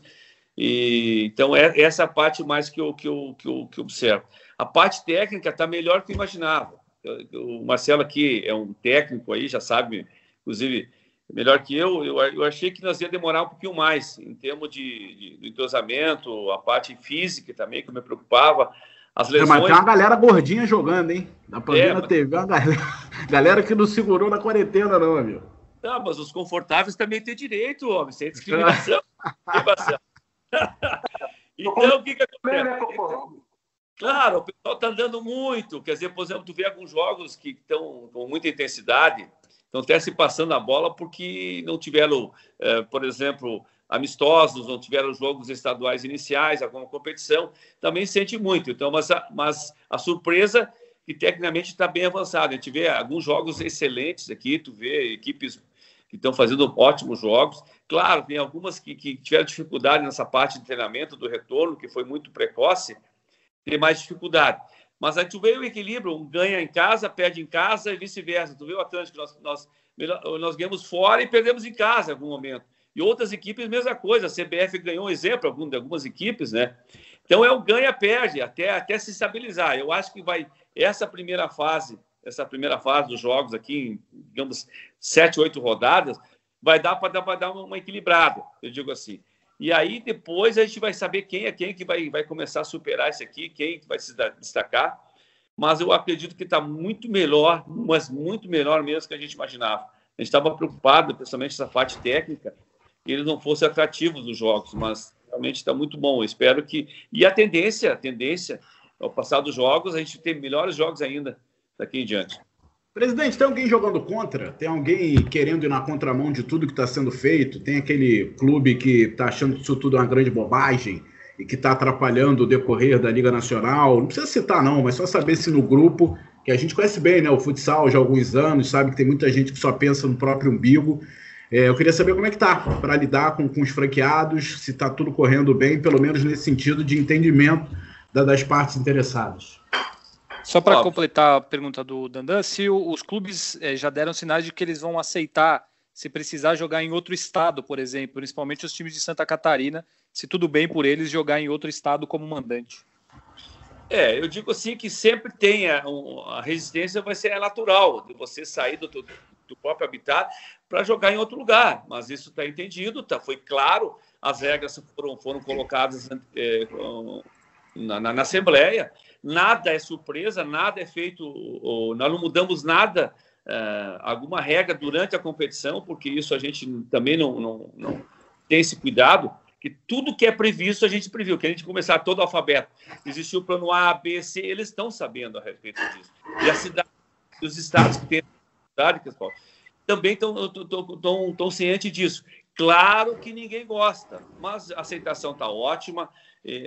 E, então, é essa a parte mais que eu, que eu, que eu, que eu observo. A parte técnica está melhor que eu imaginava. O Marcelo aqui é um técnico aí, já sabe, inclusive, melhor que eu. Eu, eu achei que nós ia demorar um pouquinho mais em termos de, de, de entrosamento, a parte física também, que me preocupava. As lesões... mas tem uma galera gordinha jogando, hein? Na pandemia é, mas... teve uma galera, (laughs) galera que não segurou na quarentena, não, amigo. Não, mas os confortáveis também têm direito, homem, sem discriminação. (laughs) (laughs) então, o que, que acontece? Claro, o pessoal está andando muito. Quer dizer, por exemplo, tu vê alguns jogos que estão com muita intensidade, estão até se passando a bola porque não tiveram, eh, por exemplo, amistosos, não tiveram jogos estaduais iniciais, alguma competição, também sente muito. Então, mas a, mas a surpresa que tecnicamente está bem avançada. A gente vê alguns jogos excelentes aqui, tu vê equipes que estão fazendo ótimos jogos. Claro, tem algumas que, que tiveram dificuldade nessa parte de treinamento do retorno, que foi muito precoce, tem mais dificuldade. Mas a gente vê o equilíbrio, um ganha em casa, perde em casa e vice-versa. Tu vê o Atlântico, nós, nós, nós ganhamos fora e perdemos em casa em algum momento. E outras equipes, mesma coisa. A CBF ganhou um exemplo de algumas equipes, né? Então é o ganha-perde até, até se estabilizar. Eu acho que vai essa primeira fase, essa primeira fase dos jogos aqui, digamos, sete, oito rodadas, vai dar para dar, dar uma, uma equilibrada, eu digo assim. E aí depois a gente vai saber quem é quem que vai, vai começar a superar isso aqui, quem vai se destacar. Mas eu acredito que está muito melhor, mas muito melhor mesmo que a gente imaginava. A gente estava preocupado, principalmente essa parte técnica, que eles não fossem atrativos nos jogos, mas realmente está muito bom. Eu espero que. E a tendência, a tendência, ao passar dos jogos, a gente tem melhores jogos ainda daqui em diante. Presidente, tem alguém jogando contra? Tem alguém querendo ir na contramão de tudo que está sendo feito? Tem aquele clube que está achando que isso tudo é uma grande bobagem e que está atrapalhando o decorrer da Liga Nacional? Não precisa citar, não, mas só saber se no grupo, que a gente conhece bem, né? O futsal já há alguns anos, sabe que tem muita gente que só pensa no próprio umbigo. É, eu queria saber como é que tá para lidar com, com os franqueados, se está tudo correndo bem, pelo menos nesse sentido de entendimento da, das partes interessadas. Só para completar a pergunta do Dandan, se os clubes é, já deram sinais de que eles vão aceitar se precisar jogar em outro estado, por exemplo, principalmente os times de Santa Catarina, se tudo bem por eles jogar em outro estado como mandante. É, eu digo assim que sempre tem a, a resistência vai ser natural de você sair do, do próprio habitat para jogar em outro lugar. Mas isso está entendido, tá, foi claro, as regras foram, foram colocadas é, na, na, na, Assembleia. Nada é surpresa, nada é feito, ou, nós não mudamos nada, é, alguma regra durante a competição, porque isso a gente também não, não, não tem esse cuidado que tudo que é previsto a gente previu, que a gente começar todo o alfabeto. Existiu o plano A, B, C, eles estão sabendo a respeito disso. E a cidade, os estados que têm cidade, também estão cientes disso. Claro que ninguém gosta, mas a aceitação está ótima,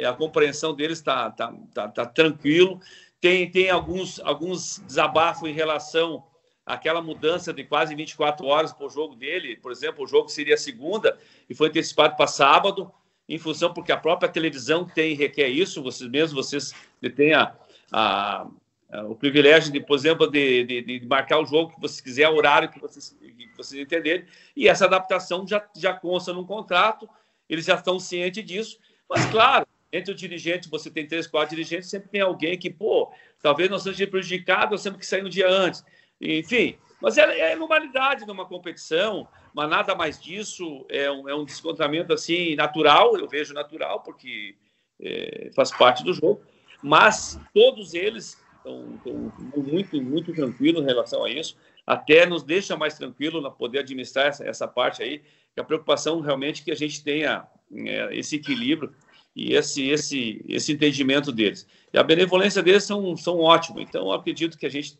a compreensão deles está tá, tá, tá, tranquilo. Tem, tem alguns, alguns desabafos em relação àquela mudança de quase 24 horas para o jogo dele. Por exemplo, o jogo seria segunda e foi antecipado para sábado, em função porque a própria televisão tem requer isso, vocês mesmos vocês têm a, a é, o privilégio, de, por exemplo, de, de, de, marcar o jogo que você quiser, o horário que vocês, que vocês entenderem, e essa adaptação já, já consta num contrato, eles já estão cientes disso, mas claro, entre o dirigente, você tem três, quatro dirigentes, sempre tem alguém que, pô, talvez não seja prejudicado, sempre que sair no dia antes, enfim, mas é, é normalidade numa competição, mas nada mais disso, é um, é um descontamento assim natural, eu vejo natural, porque é, faz parte do jogo, mas todos eles estão, muito, muito tranquilos em relação a isso. Até nos deixa mais tranquilo na poder administrar essa, essa parte aí. Que a preocupação realmente é que a gente tenha é, esse equilíbrio e esse, esse, esse entendimento deles. E a benevolência deles são, são ótimos. Então, acredito que a gente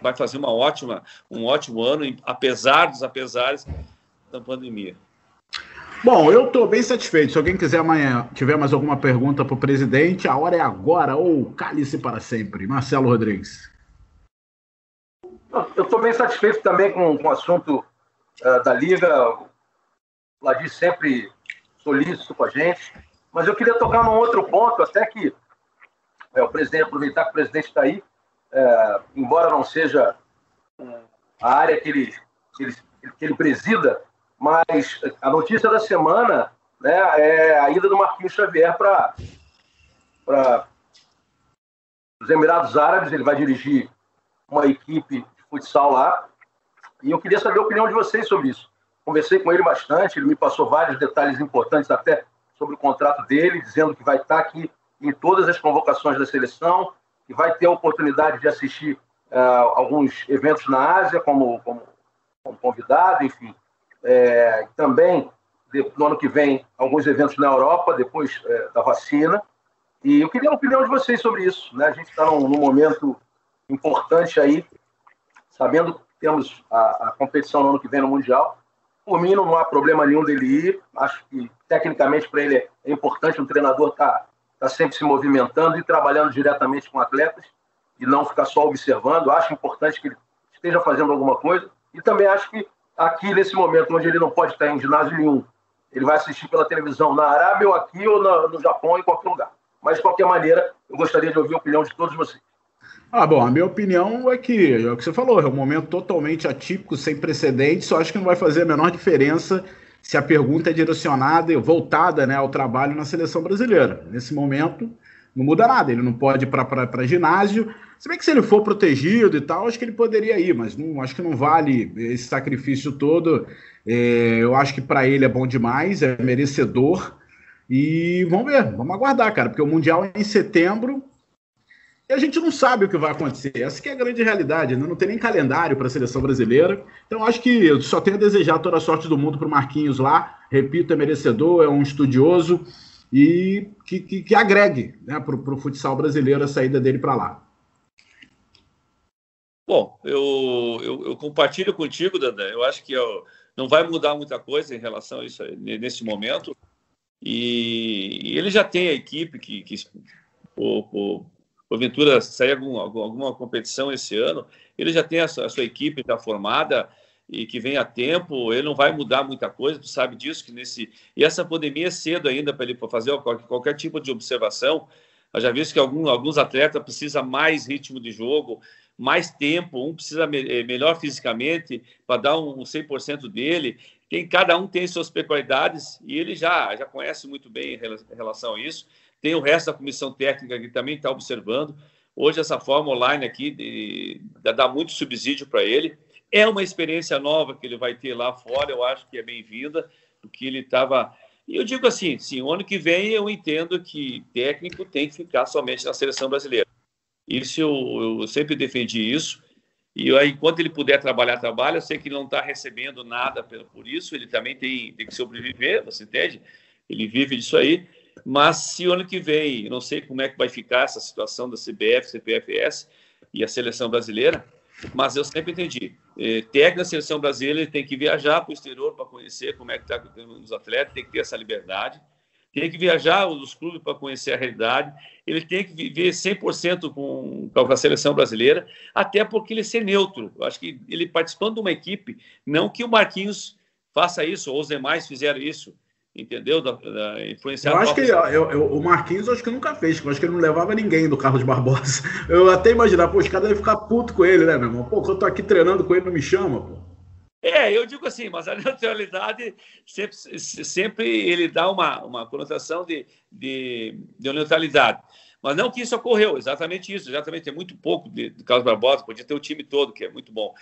vai fazer uma ótima, um ótimo ano, apesar dos apesares da pandemia. Bom, eu estou bem satisfeito. Se alguém quiser amanhã tiver mais alguma pergunta para o presidente, a hora é agora ou cale-se para sempre. Marcelo Rodrigues. Eu estou bem satisfeito também com, com o assunto uh, da Liga. O Ladir sempre solícito com a gente. Mas eu queria tocar num outro ponto, até que é, o presidente, aproveitar que o presidente está aí, é, embora não seja a área que ele, que ele, que ele presida, mas a notícia da semana né, é a ida do Marquinhos Xavier para os Emirados Árabes. Ele vai dirigir uma equipe de futsal lá. E eu queria saber a opinião de vocês sobre isso. Conversei com ele bastante, ele me passou vários detalhes importantes até sobre o contrato dele, dizendo que vai estar aqui em todas as convocações da seleção, que vai ter a oportunidade de assistir uh, alguns eventos na Ásia como, como, como convidado, enfim. É, também no ano que vem alguns eventos na Europa, depois é, da vacina. E eu queria a opinião de vocês sobre isso. Né? A gente está num, num, momento importante aí, sabendo que temos a, a, competição no ano que vem no Mundial. Por mim, não há problema nenhum dele ir. Acho que, tecnicamente, para ele é importante um treinador estar tá, tá sempre se movimentando e trabalhando diretamente com atletas e não ficar só observando. Acho importante que ele esteja fazendo alguma coisa. E também acho que aqui, nesse momento, onde ele não pode estar em ginásio nenhum, ele vai assistir pela televisão na Arábia ou aqui ou na, no Japão, em qualquer lugar. Mas, de qualquer maneira, eu gostaria de ouvir a opinião de todos vocês. Ah, bom, a minha opinião é que, é o que você falou, é um momento totalmente atípico, sem precedentes, só acho que não vai fazer a menor diferença se a pergunta é direcionada e voltada né, ao trabalho na seleção brasileira. Nesse momento, não muda nada, ele não pode ir para ginásio, se bem que se ele for protegido e tal, acho que ele poderia ir, mas não, acho que não vale esse sacrifício todo. É, eu acho que para ele é bom demais, é merecedor. E vamos ver, vamos aguardar, cara, porque o Mundial é em setembro e a gente não sabe o que vai acontecer. Essa que é a grande realidade, né? não tem nem calendário para a seleção brasileira. Então acho que eu só tenho a desejar toda a sorte do mundo para o Marquinhos lá. Repito, é merecedor, é um estudioso e que, que, que agregue né, para o futsal brasileiro a saída dele para lá. Bom, eu, eu, eu, compartilho contigo, Dandan. Eu acho que eu, não vai mudar muita coisa em relação a isso nesse momento. E, e ele já tem a equipe que, que por, por, porventura sair algum, alguma competição esse ano, ele já tem a sua, a sua equipe já formada e que vem a tempo, ele não vai mudar muita coisa, tu sabe disso, que nesse... E essa pandemia é cedo ainda para ele fazer qualquer, qualquer tipo de observação. Eu já visto que algum, alguns atletas precisam mais ritmo de jogo, mais tempo, um precisa me, eh, melhor fisicamente para dar um 100% dele. Tem, cada um tem suas peculiaridades e ele já, já conhece muito bem em relação a isso. Tem o resto da comissão técnica que também está observando. Hoje, essa forma online aqui de, dá muito subsídio para ele. É uma experiência nova que ele vai ter lá fora, eu acho que é bem-vinda, porque ele estava. E eu digo assim: sim, o ano que vem eu entendo que técnico tem que ficar somente na seleção brasileira. Isso eu, eu sempre defendi isso. E aí, enquanto ele puder trabalhar, trabalha. Eu sei que ele não está recebendo nada por isso, ele também tem, tem que sobreviver, você entende? Ele vive disso aí. Mas se o ano que vem, não sei como é que vai ficar essa situação da CBF, CPFS e a seleção brasileira, mas eu sempre entendi. Eh, técnico da seleção brasileira ele tem que viajar para o exterior para conhecer como é que está os atletas, tem que ter essa liberdade tem que viajar os clubes para conhecer a realidade, ele tem que viver 100% com, com a seleção brasileira, até porque ele ser neutro. Eu acho que ele participando de uma equipe, não que o Marquinhos faça isso, ou os demais fizeram isso, entendeu? Da, da influenciar eu acho que eu, eu, o Marquinhos acho que nunca fez, eu acho que ele não levava ninguém do Carlos Barbosa. (laughs) Eu até imaginar, pô, os caras devem ficar puto com ele, né, meu irmão? Pô, eu tô aqui treinando com ele, não me chama, pô. É, eu digo assim, mas a (laughs) neutralidade sempre, sempre ele dá uma, uma conotação de, de, de neutralidade. Mas não que isso ocorreu, exatamente isso, exatamente, tem muito pouco de, de Carlos Barbosa, podia ter o time todo, que é muito bom.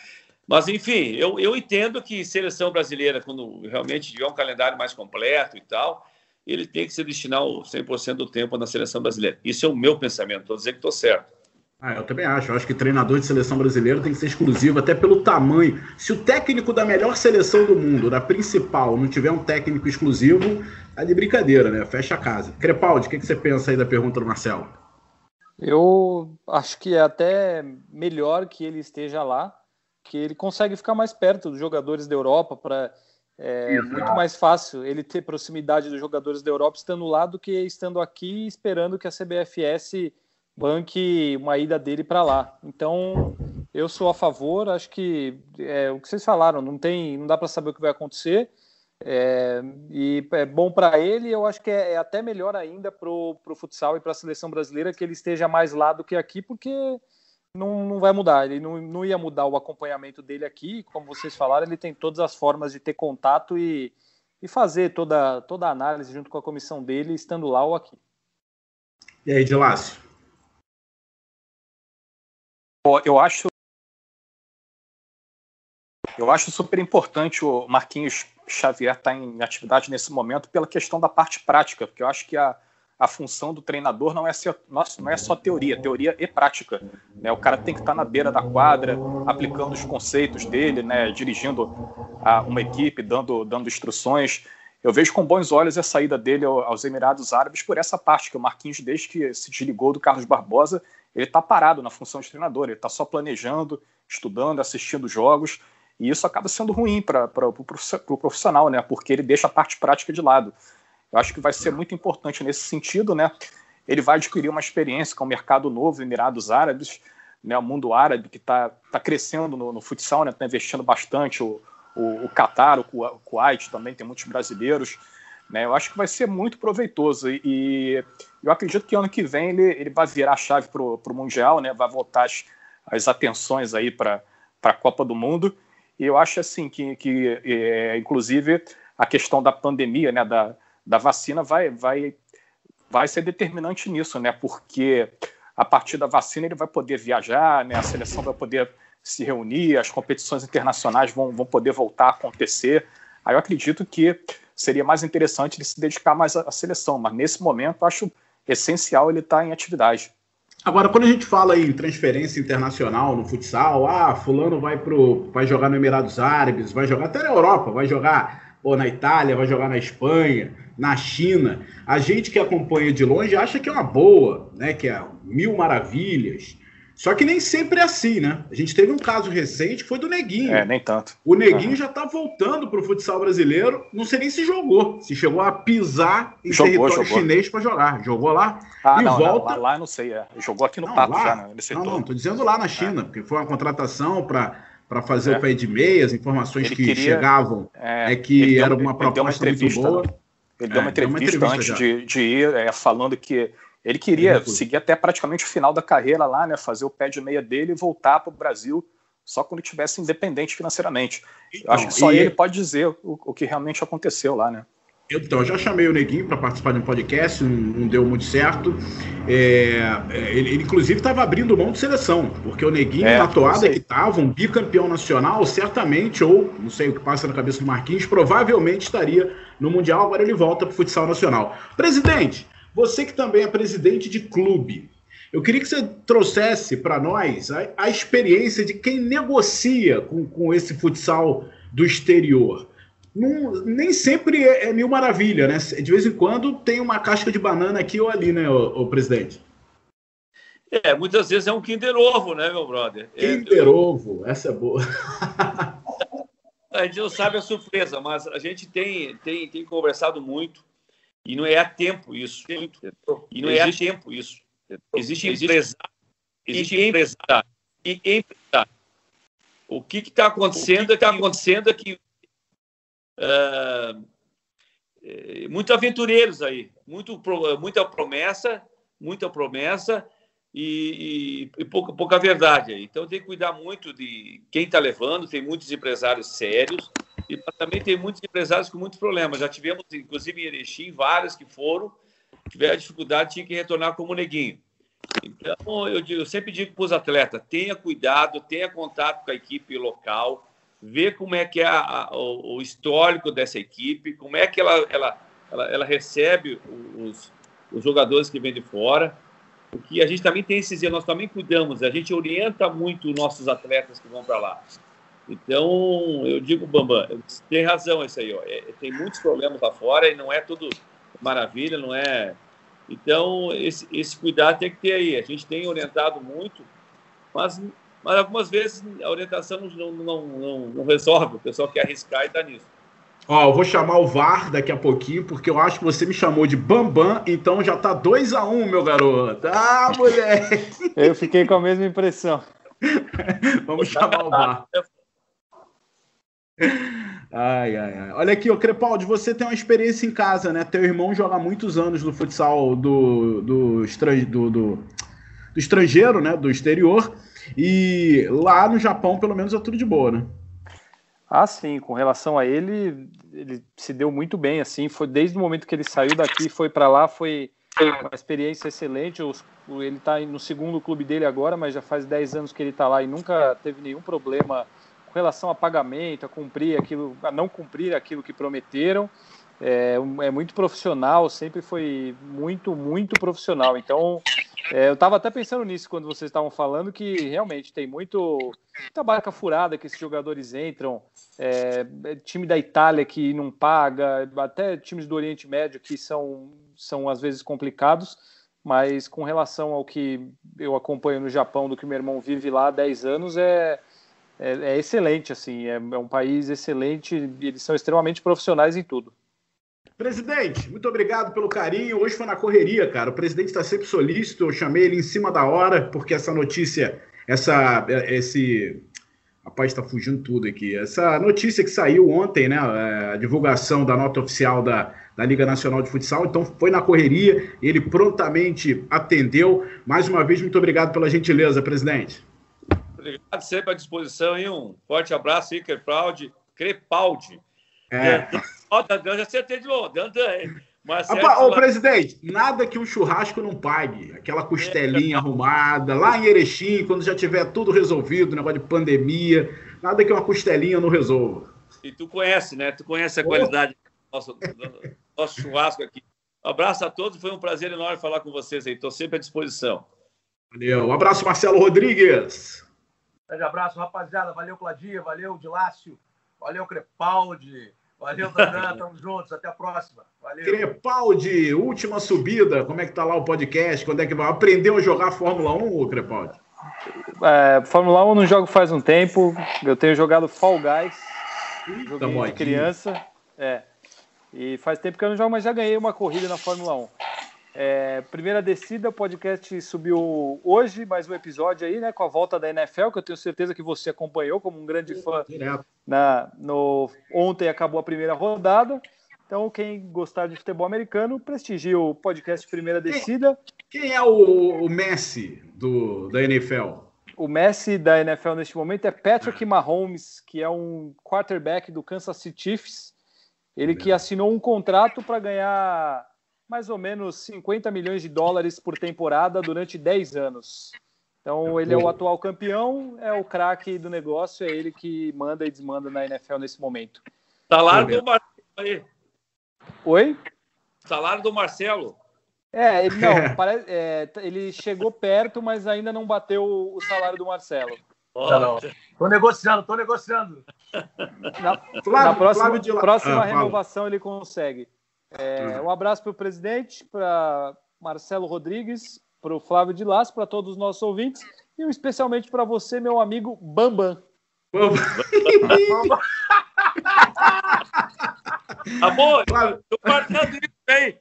Mas, enfim, eu, eu entendo que seleção brasileira, quando realmente tiver um calendário mais completo e tal, ele tem que se destinar 100% do tempo na seleção brasileira. Isso é o meu pensamento, estou dizendo que estou certo. Ah, eu também acho. Eu acho que treinador de seleção brasileira tem que ser exclusivo, até pelo tamanho. Se o técnico da melhor seleção do mundo, da principal, não tiver um técnico exclusivo, é de brincadeira, né? Fecha a casa. Crepaldi, o que, que você pensa aí da pergunta do Marcelo? Eu acho que é até melhor que ele esteja lá, que ele consegue ficar mais perto dos jogadores da Europa para é Exato. muito mais fácil ele ter proximidade dos jogadores da Europa estando lá do que estando aqui esperando que a CBFS banque uma ida dele para lá. Então, eu sou a favor, acho que é o que vocês falaram, não tem, não dá para saber o que vai acontecer. É, e é bom para ele, eu acho que é, é até melhor ainda para o futsal e para a seleção brasileira que ele esteja mais lá do que aqui, porque não, não vai mudar. Ele não, não ia mudar o acompanhamento dele aqui, como vocês falaram, ele tem todas as formas de ter contato e, e fazer toda, toda a análise junto com a comissão dele, estando lá ou aqui. E aí, Dilácio? Eu acho eu acho super importante o Marquinhos Xavier estar tá em atividade nesse momento pela questão da parte prática, porque eu acho que a, a função do treinador não é, ser, não é só teoria, teoria e prática. Né? O cara tem que estar na beira da quadra, aplicando os conceitos dele, né? dirigindo a, uma equipe, dando, dando instruções. eu vejo com bons olhos a saída dele aos Emirados Árabes por essa parte, que o Marquinhos, desde que se desligou do Carlos Barbosa, ele está parado na função de treinador, ele está só planejando, estudando, assistindo jogos, e isso acaba sendo ruim para o profissional, né? Porque ele deixa a parte prática de lado. Eu acho que vai ser muito importante nesse sentido, né? Ele vai adquirir uma experiência com o mercado novo, Emirados Árabes, né? O mundo árabe que está tá crescendo no, no futsal, né? Está investindo bastante. O, o, o Qatar, o Kuwait também tem muitos brasileiros. Né? Eu acho que vai ser muito proveitoso e, eu acredito que ano que vem ele, ele vai virar a chave para o Mundial, né? vai voltar as, as atenções aí para a Copa do Mundo. E eu acho assim que, que é, inclusive, a questão da pandemia, né, da, da vacina, vai, vai, vai ser determinante nisso, né? Porque a partir da vacina ele vai poder viajar, né? A seleção vai poder se reunir, as competições internacionais vão, vão poder voltar a acontecer. Aí eu acredito que seria mais interessante ele se dedicar mais à seleção, mas nesse momento acho essencial ele estar em atividade. Agora, quando a gente fala em transferência internacional no futsal, ah, fulano vai pro, vai jogar no Emirados Árabes, vai jogar até na Europa, vai jogar ou na Itália, vai jogar na Espanha, na China. A gente que acompanha de longe acha que é uma boa, né? Que é mil maravilhas. Só que nem sempre é assim, né? A gente teve um caso recente que foi do Neguinho. É, nem tanto. O Neguinho uhum. já tá voltando pro futsal brasileiro. Não sei nem se jogou. Se chegou a pisar em jogou, território jogou. chinês para jogar. Jogou lá ah, e não, volta. Não, lá, lá não sei. É. Jogou aqui no não, Pato lá, já, né? Não, não, tô dizendo lá na China, é. porque foi uma contratação para para fazer é. o pé de meia, as informações ele que queria, chegavam é, é que era uma proposta uma muito boa. Ele deu uma entrevista, é, deu uma entrevista antes de, de, ir, é, falando que ele queria seguir até praticamente o final da carreira lá, né? Fazer o pé de meia dele e voltar para o Brasil só quando estivesse independente financeiramente. Então, acho que só e... ele pode dizer o, o, que realmente aconteceu lá, né? Então, eu já chamei o Neguinho para participar de um podcast, não, não deu muito certo. É, é ele, ele, inclusive, estava abrindo mão de seleção, porque o Neguinho, é, na toada que estava, um bicampeão nacional, certamente, ou não sei o que passa na cabeça do Marquinhos, provavelmente estaria no Mundial. Agora ele volta para o futsal nacional. Presidente, você que também é presidente de clube, eu queria que você trouxesse para nós a, a, experiência de quem negocia com, com esse futsal do exterior. Nem sempre é, é, mil maravilha, né? De vez em quando tem uma casca de banana aqui ou ali, né, o, o presidente? É, muitas vezes é um Kinder Ovo, né, meu brother? É, Kinder é, Ovo, essa é boa. (laughs) a gente não sabe a surpresa, mas a gente tem, tem, tem conversado muito e não é a tempo isso. E não é a tempo isso. Existe empresário, existe empresário e empresário. O que está acontecendo é que está acontecendo é que uh, muito aventureiros aí, muito, muita promessa, muita promessa e, e, e pouca, pouca verdade aí. Então tem que cuidar muito de quem está levando. Tem muitos empresários sérios e também tem muitos empresários com muitos problemas. Já tivemos, inclusive em Erechim, vários que foram, tiveram dificuldade, tinham que retornar como neguinho. Então, eu, digo, eu sempre digo para os atletas: tenha cuidado, tenha contato com a equipe local, vê como é que é a, a, o, histórico dessa equipe, como é que ela, ela, ela, ela recebe os, os jogadores que vêm de fora. Porque a gente também tem esses dias, nós também cuidamos, a gente orienta muito os nossos atletas que vão para lá. Então, eu digo, Bambam, tem razão isso aí. Ó. É, tem muitos problemas lá fora e não é tudo maravilha, não é. Então, esse, esse cuidado tem que ter aí. A gente tem orientado muito, mas, mas algumas vezes a orientação não, não, não, não resolve. O pessoal quer arriscar e está nisso. Ó, eu vou chamar o VAR daqui a pouquinho, porque eu acho que você me chamou de Bambam, então já tá 2 a 1 um, meu garoto. Ah, moleque! (laughs) Eu fiquei com a mesma impressão. (laughs) Vamos chamar o VAR. Ai, ai, ai. Olha aqui, ô Crepaldi, você tem uma experiência em casa, né? Teu irmão joga muitos anos no futsal do, do, estrange, do, do, do estrangeiro, né? Do exterior. E lá no Japão, pelo menos, é tudo de boa, né? Ah, sim. Com relação a ele, ele se deu muito bem, assim. Foi desde o momento que ele saiu daqui, foi para lá, foi uma experiência excelente. ele está no segundo clube dele agora, mas já faz 10 anos que ele está lá e nunca teve nenhum problema relação a pagamento, a cumprir aquilo, a não cumprir aquilo que prometeram. É, é muito profissional, sempre foi muito, muito profissional. Então, É, eu estava até pensando nisso quando vocês estavam falando, que realmente tem muito, muita barca furada que esses jogadores entram. É, é, time da Itália que não paga, até times do Oriente Médio que são, são às vezes complicados, mas com relação ao que eu acompanho no Japão, do que meu irmão vive lá há 10 anos, é, é, é excelente. assim é, é um país excelente, eles são extremamente profissionais em tudo. Presidente, muito obrigado pelo carinho. Hoje foi na correria, cara. O presidente está sempre solícito. Eu chamei ele em cima da hora, porque essa notícia, essa, esse. Rapaz, está fugindo tudo aqui. Essa notícia que saiu ontem, né? É, a divulgação da nota oficial da, da Liga Nacional de Futsal. Então foi na correria, ele prontamente atendeu. Mais uma vez, muito obrigado pela gentileza, presidente. Obrigado, sempre à disposição. E um forte abraço, Iker Proud, Crepaldi. É. Ó, Dandan, já acertei de novo. Dandan, hein? Opa, ô, presidente, nada que um churrasco não pague. Aquela costelinha é. arrumada, lá em Erechim, quando já tiver tudo resolvido, negócio de pandemia, nada que uma costelinha não resolva. E tu conhece, né? Tu conhece a qualidade do nosso, do nosso churrasco aqui. Um abraço a todos, foi um prazer enorme falar com vocês aí. Estou sempre à disposição. Valeu. Um abraço, Marcelo Rodrigues. Grande abraço, rapaziada. Valeu, Cladia. Valeu, Dilácio. Valeu, Crepaldi. Valeu, Dandan, tamo juntos, até a próxima. Valeu. Crepaldi, última subida, como é que tá lá o podcast? Quando é que vai? Aprendeu a jogar Fórmula 1, Crepaldi? É, Fórmula 1 eu não jogo faz um tempo, eu tenho jogado Fall Guys, joguei de criança, é, e faz tempo que eu não jogo, mas já ganhei uma corrida na Fórmula 1. É, primeira descida, o podcast subiu hoje, mais um episódio aí, né? Com a volta da NFL, que eu tenho certeza que você acompanhou como um grande fã. Na, no, ontem acabou a primeira rodada. Então, quem gostar de futebol americano, prestigie o podcast Primeira Descida. Quem, quem é o, o, Messi do, da NFL? O Messi da NFL neste momento é Patrick Mahomes, que é um quarterback do Kansas City Chiefs. Ele que assinou um contrato para ganhar mais ou menos 50 milhões de dólares por temporada durante 10 anos. Então, ele é o atual campeão, é o craque do negócio, é ele que manda e desmanda na NFL nesse momento. Salário do Marcelo aí. Oi? Salário do Marcelo. É, ele, (laughs) não, parece, é, ele chegou perto, mas ainda não bateu o salário do Marcelo. Não, não. Tô negociando, tô negociando. Na, Flávio, na próxima, de... próxima ah, renovação ele consegue. É, um abraço para o presidente, para Marcelo Rodrigues, para o Flávio de Las, para todos os nossos ouvintes e especialmente para você, meu amigo Bambam. Bambam. (laughs) Amor, tô guardando isso aí.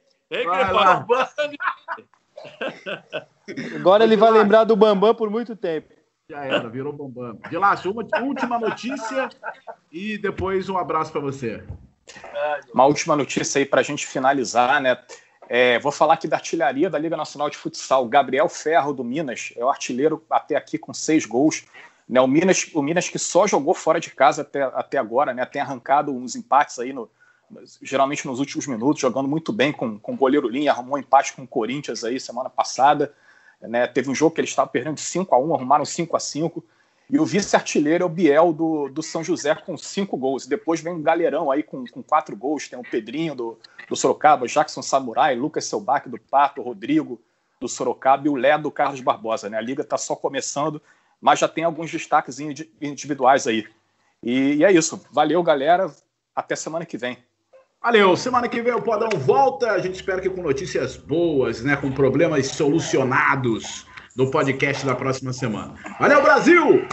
Agora ele vai lembrar do Bambam por muito tempo. Já era, virou Bambam. De lá, uma última notícia e depois um abraço para você. Uma última notícia aí para a gente finalizar, né? É, vou falar aqui da artilharia da Liga Nacional de Futsal. Gabriel Ferro, do Minas, é o artilheiro até aqui com seis gols. Né, o, Minas, o Minas que só jogou fora de casa até, até agora, né, tem arrancado uns empates aí, no, geralmente nos últimos minutos, jogando muito bem com, com o goleiro Linha, arrumou um empate com o Corinthians aí semana passada. Né, teve um jogo que eles estavam perdendo de 5 a 1 arrumaram 5 a 5 e o vice-artilheiro é o Biel do, do São José com cinco gols. Depois vem um galerão aí com, com quatro gols. Tem o Pedrinho do, do Sorocaba, Jackson Samurai, Lucas Selbac do Pato, Rodrigo do Sorocaba e o Lé do Carlos Barbosa. Né? A liga está só começando, mas já tem alguns destaques individuais aí. E, e é isso. Valeu, galera. Até semana que vem. Valeu, semana que vem o Podão volta. A gente espera que com notícias boas, né? Com problemas solucionados no podcast da próxima semana. Valeu, Brasil!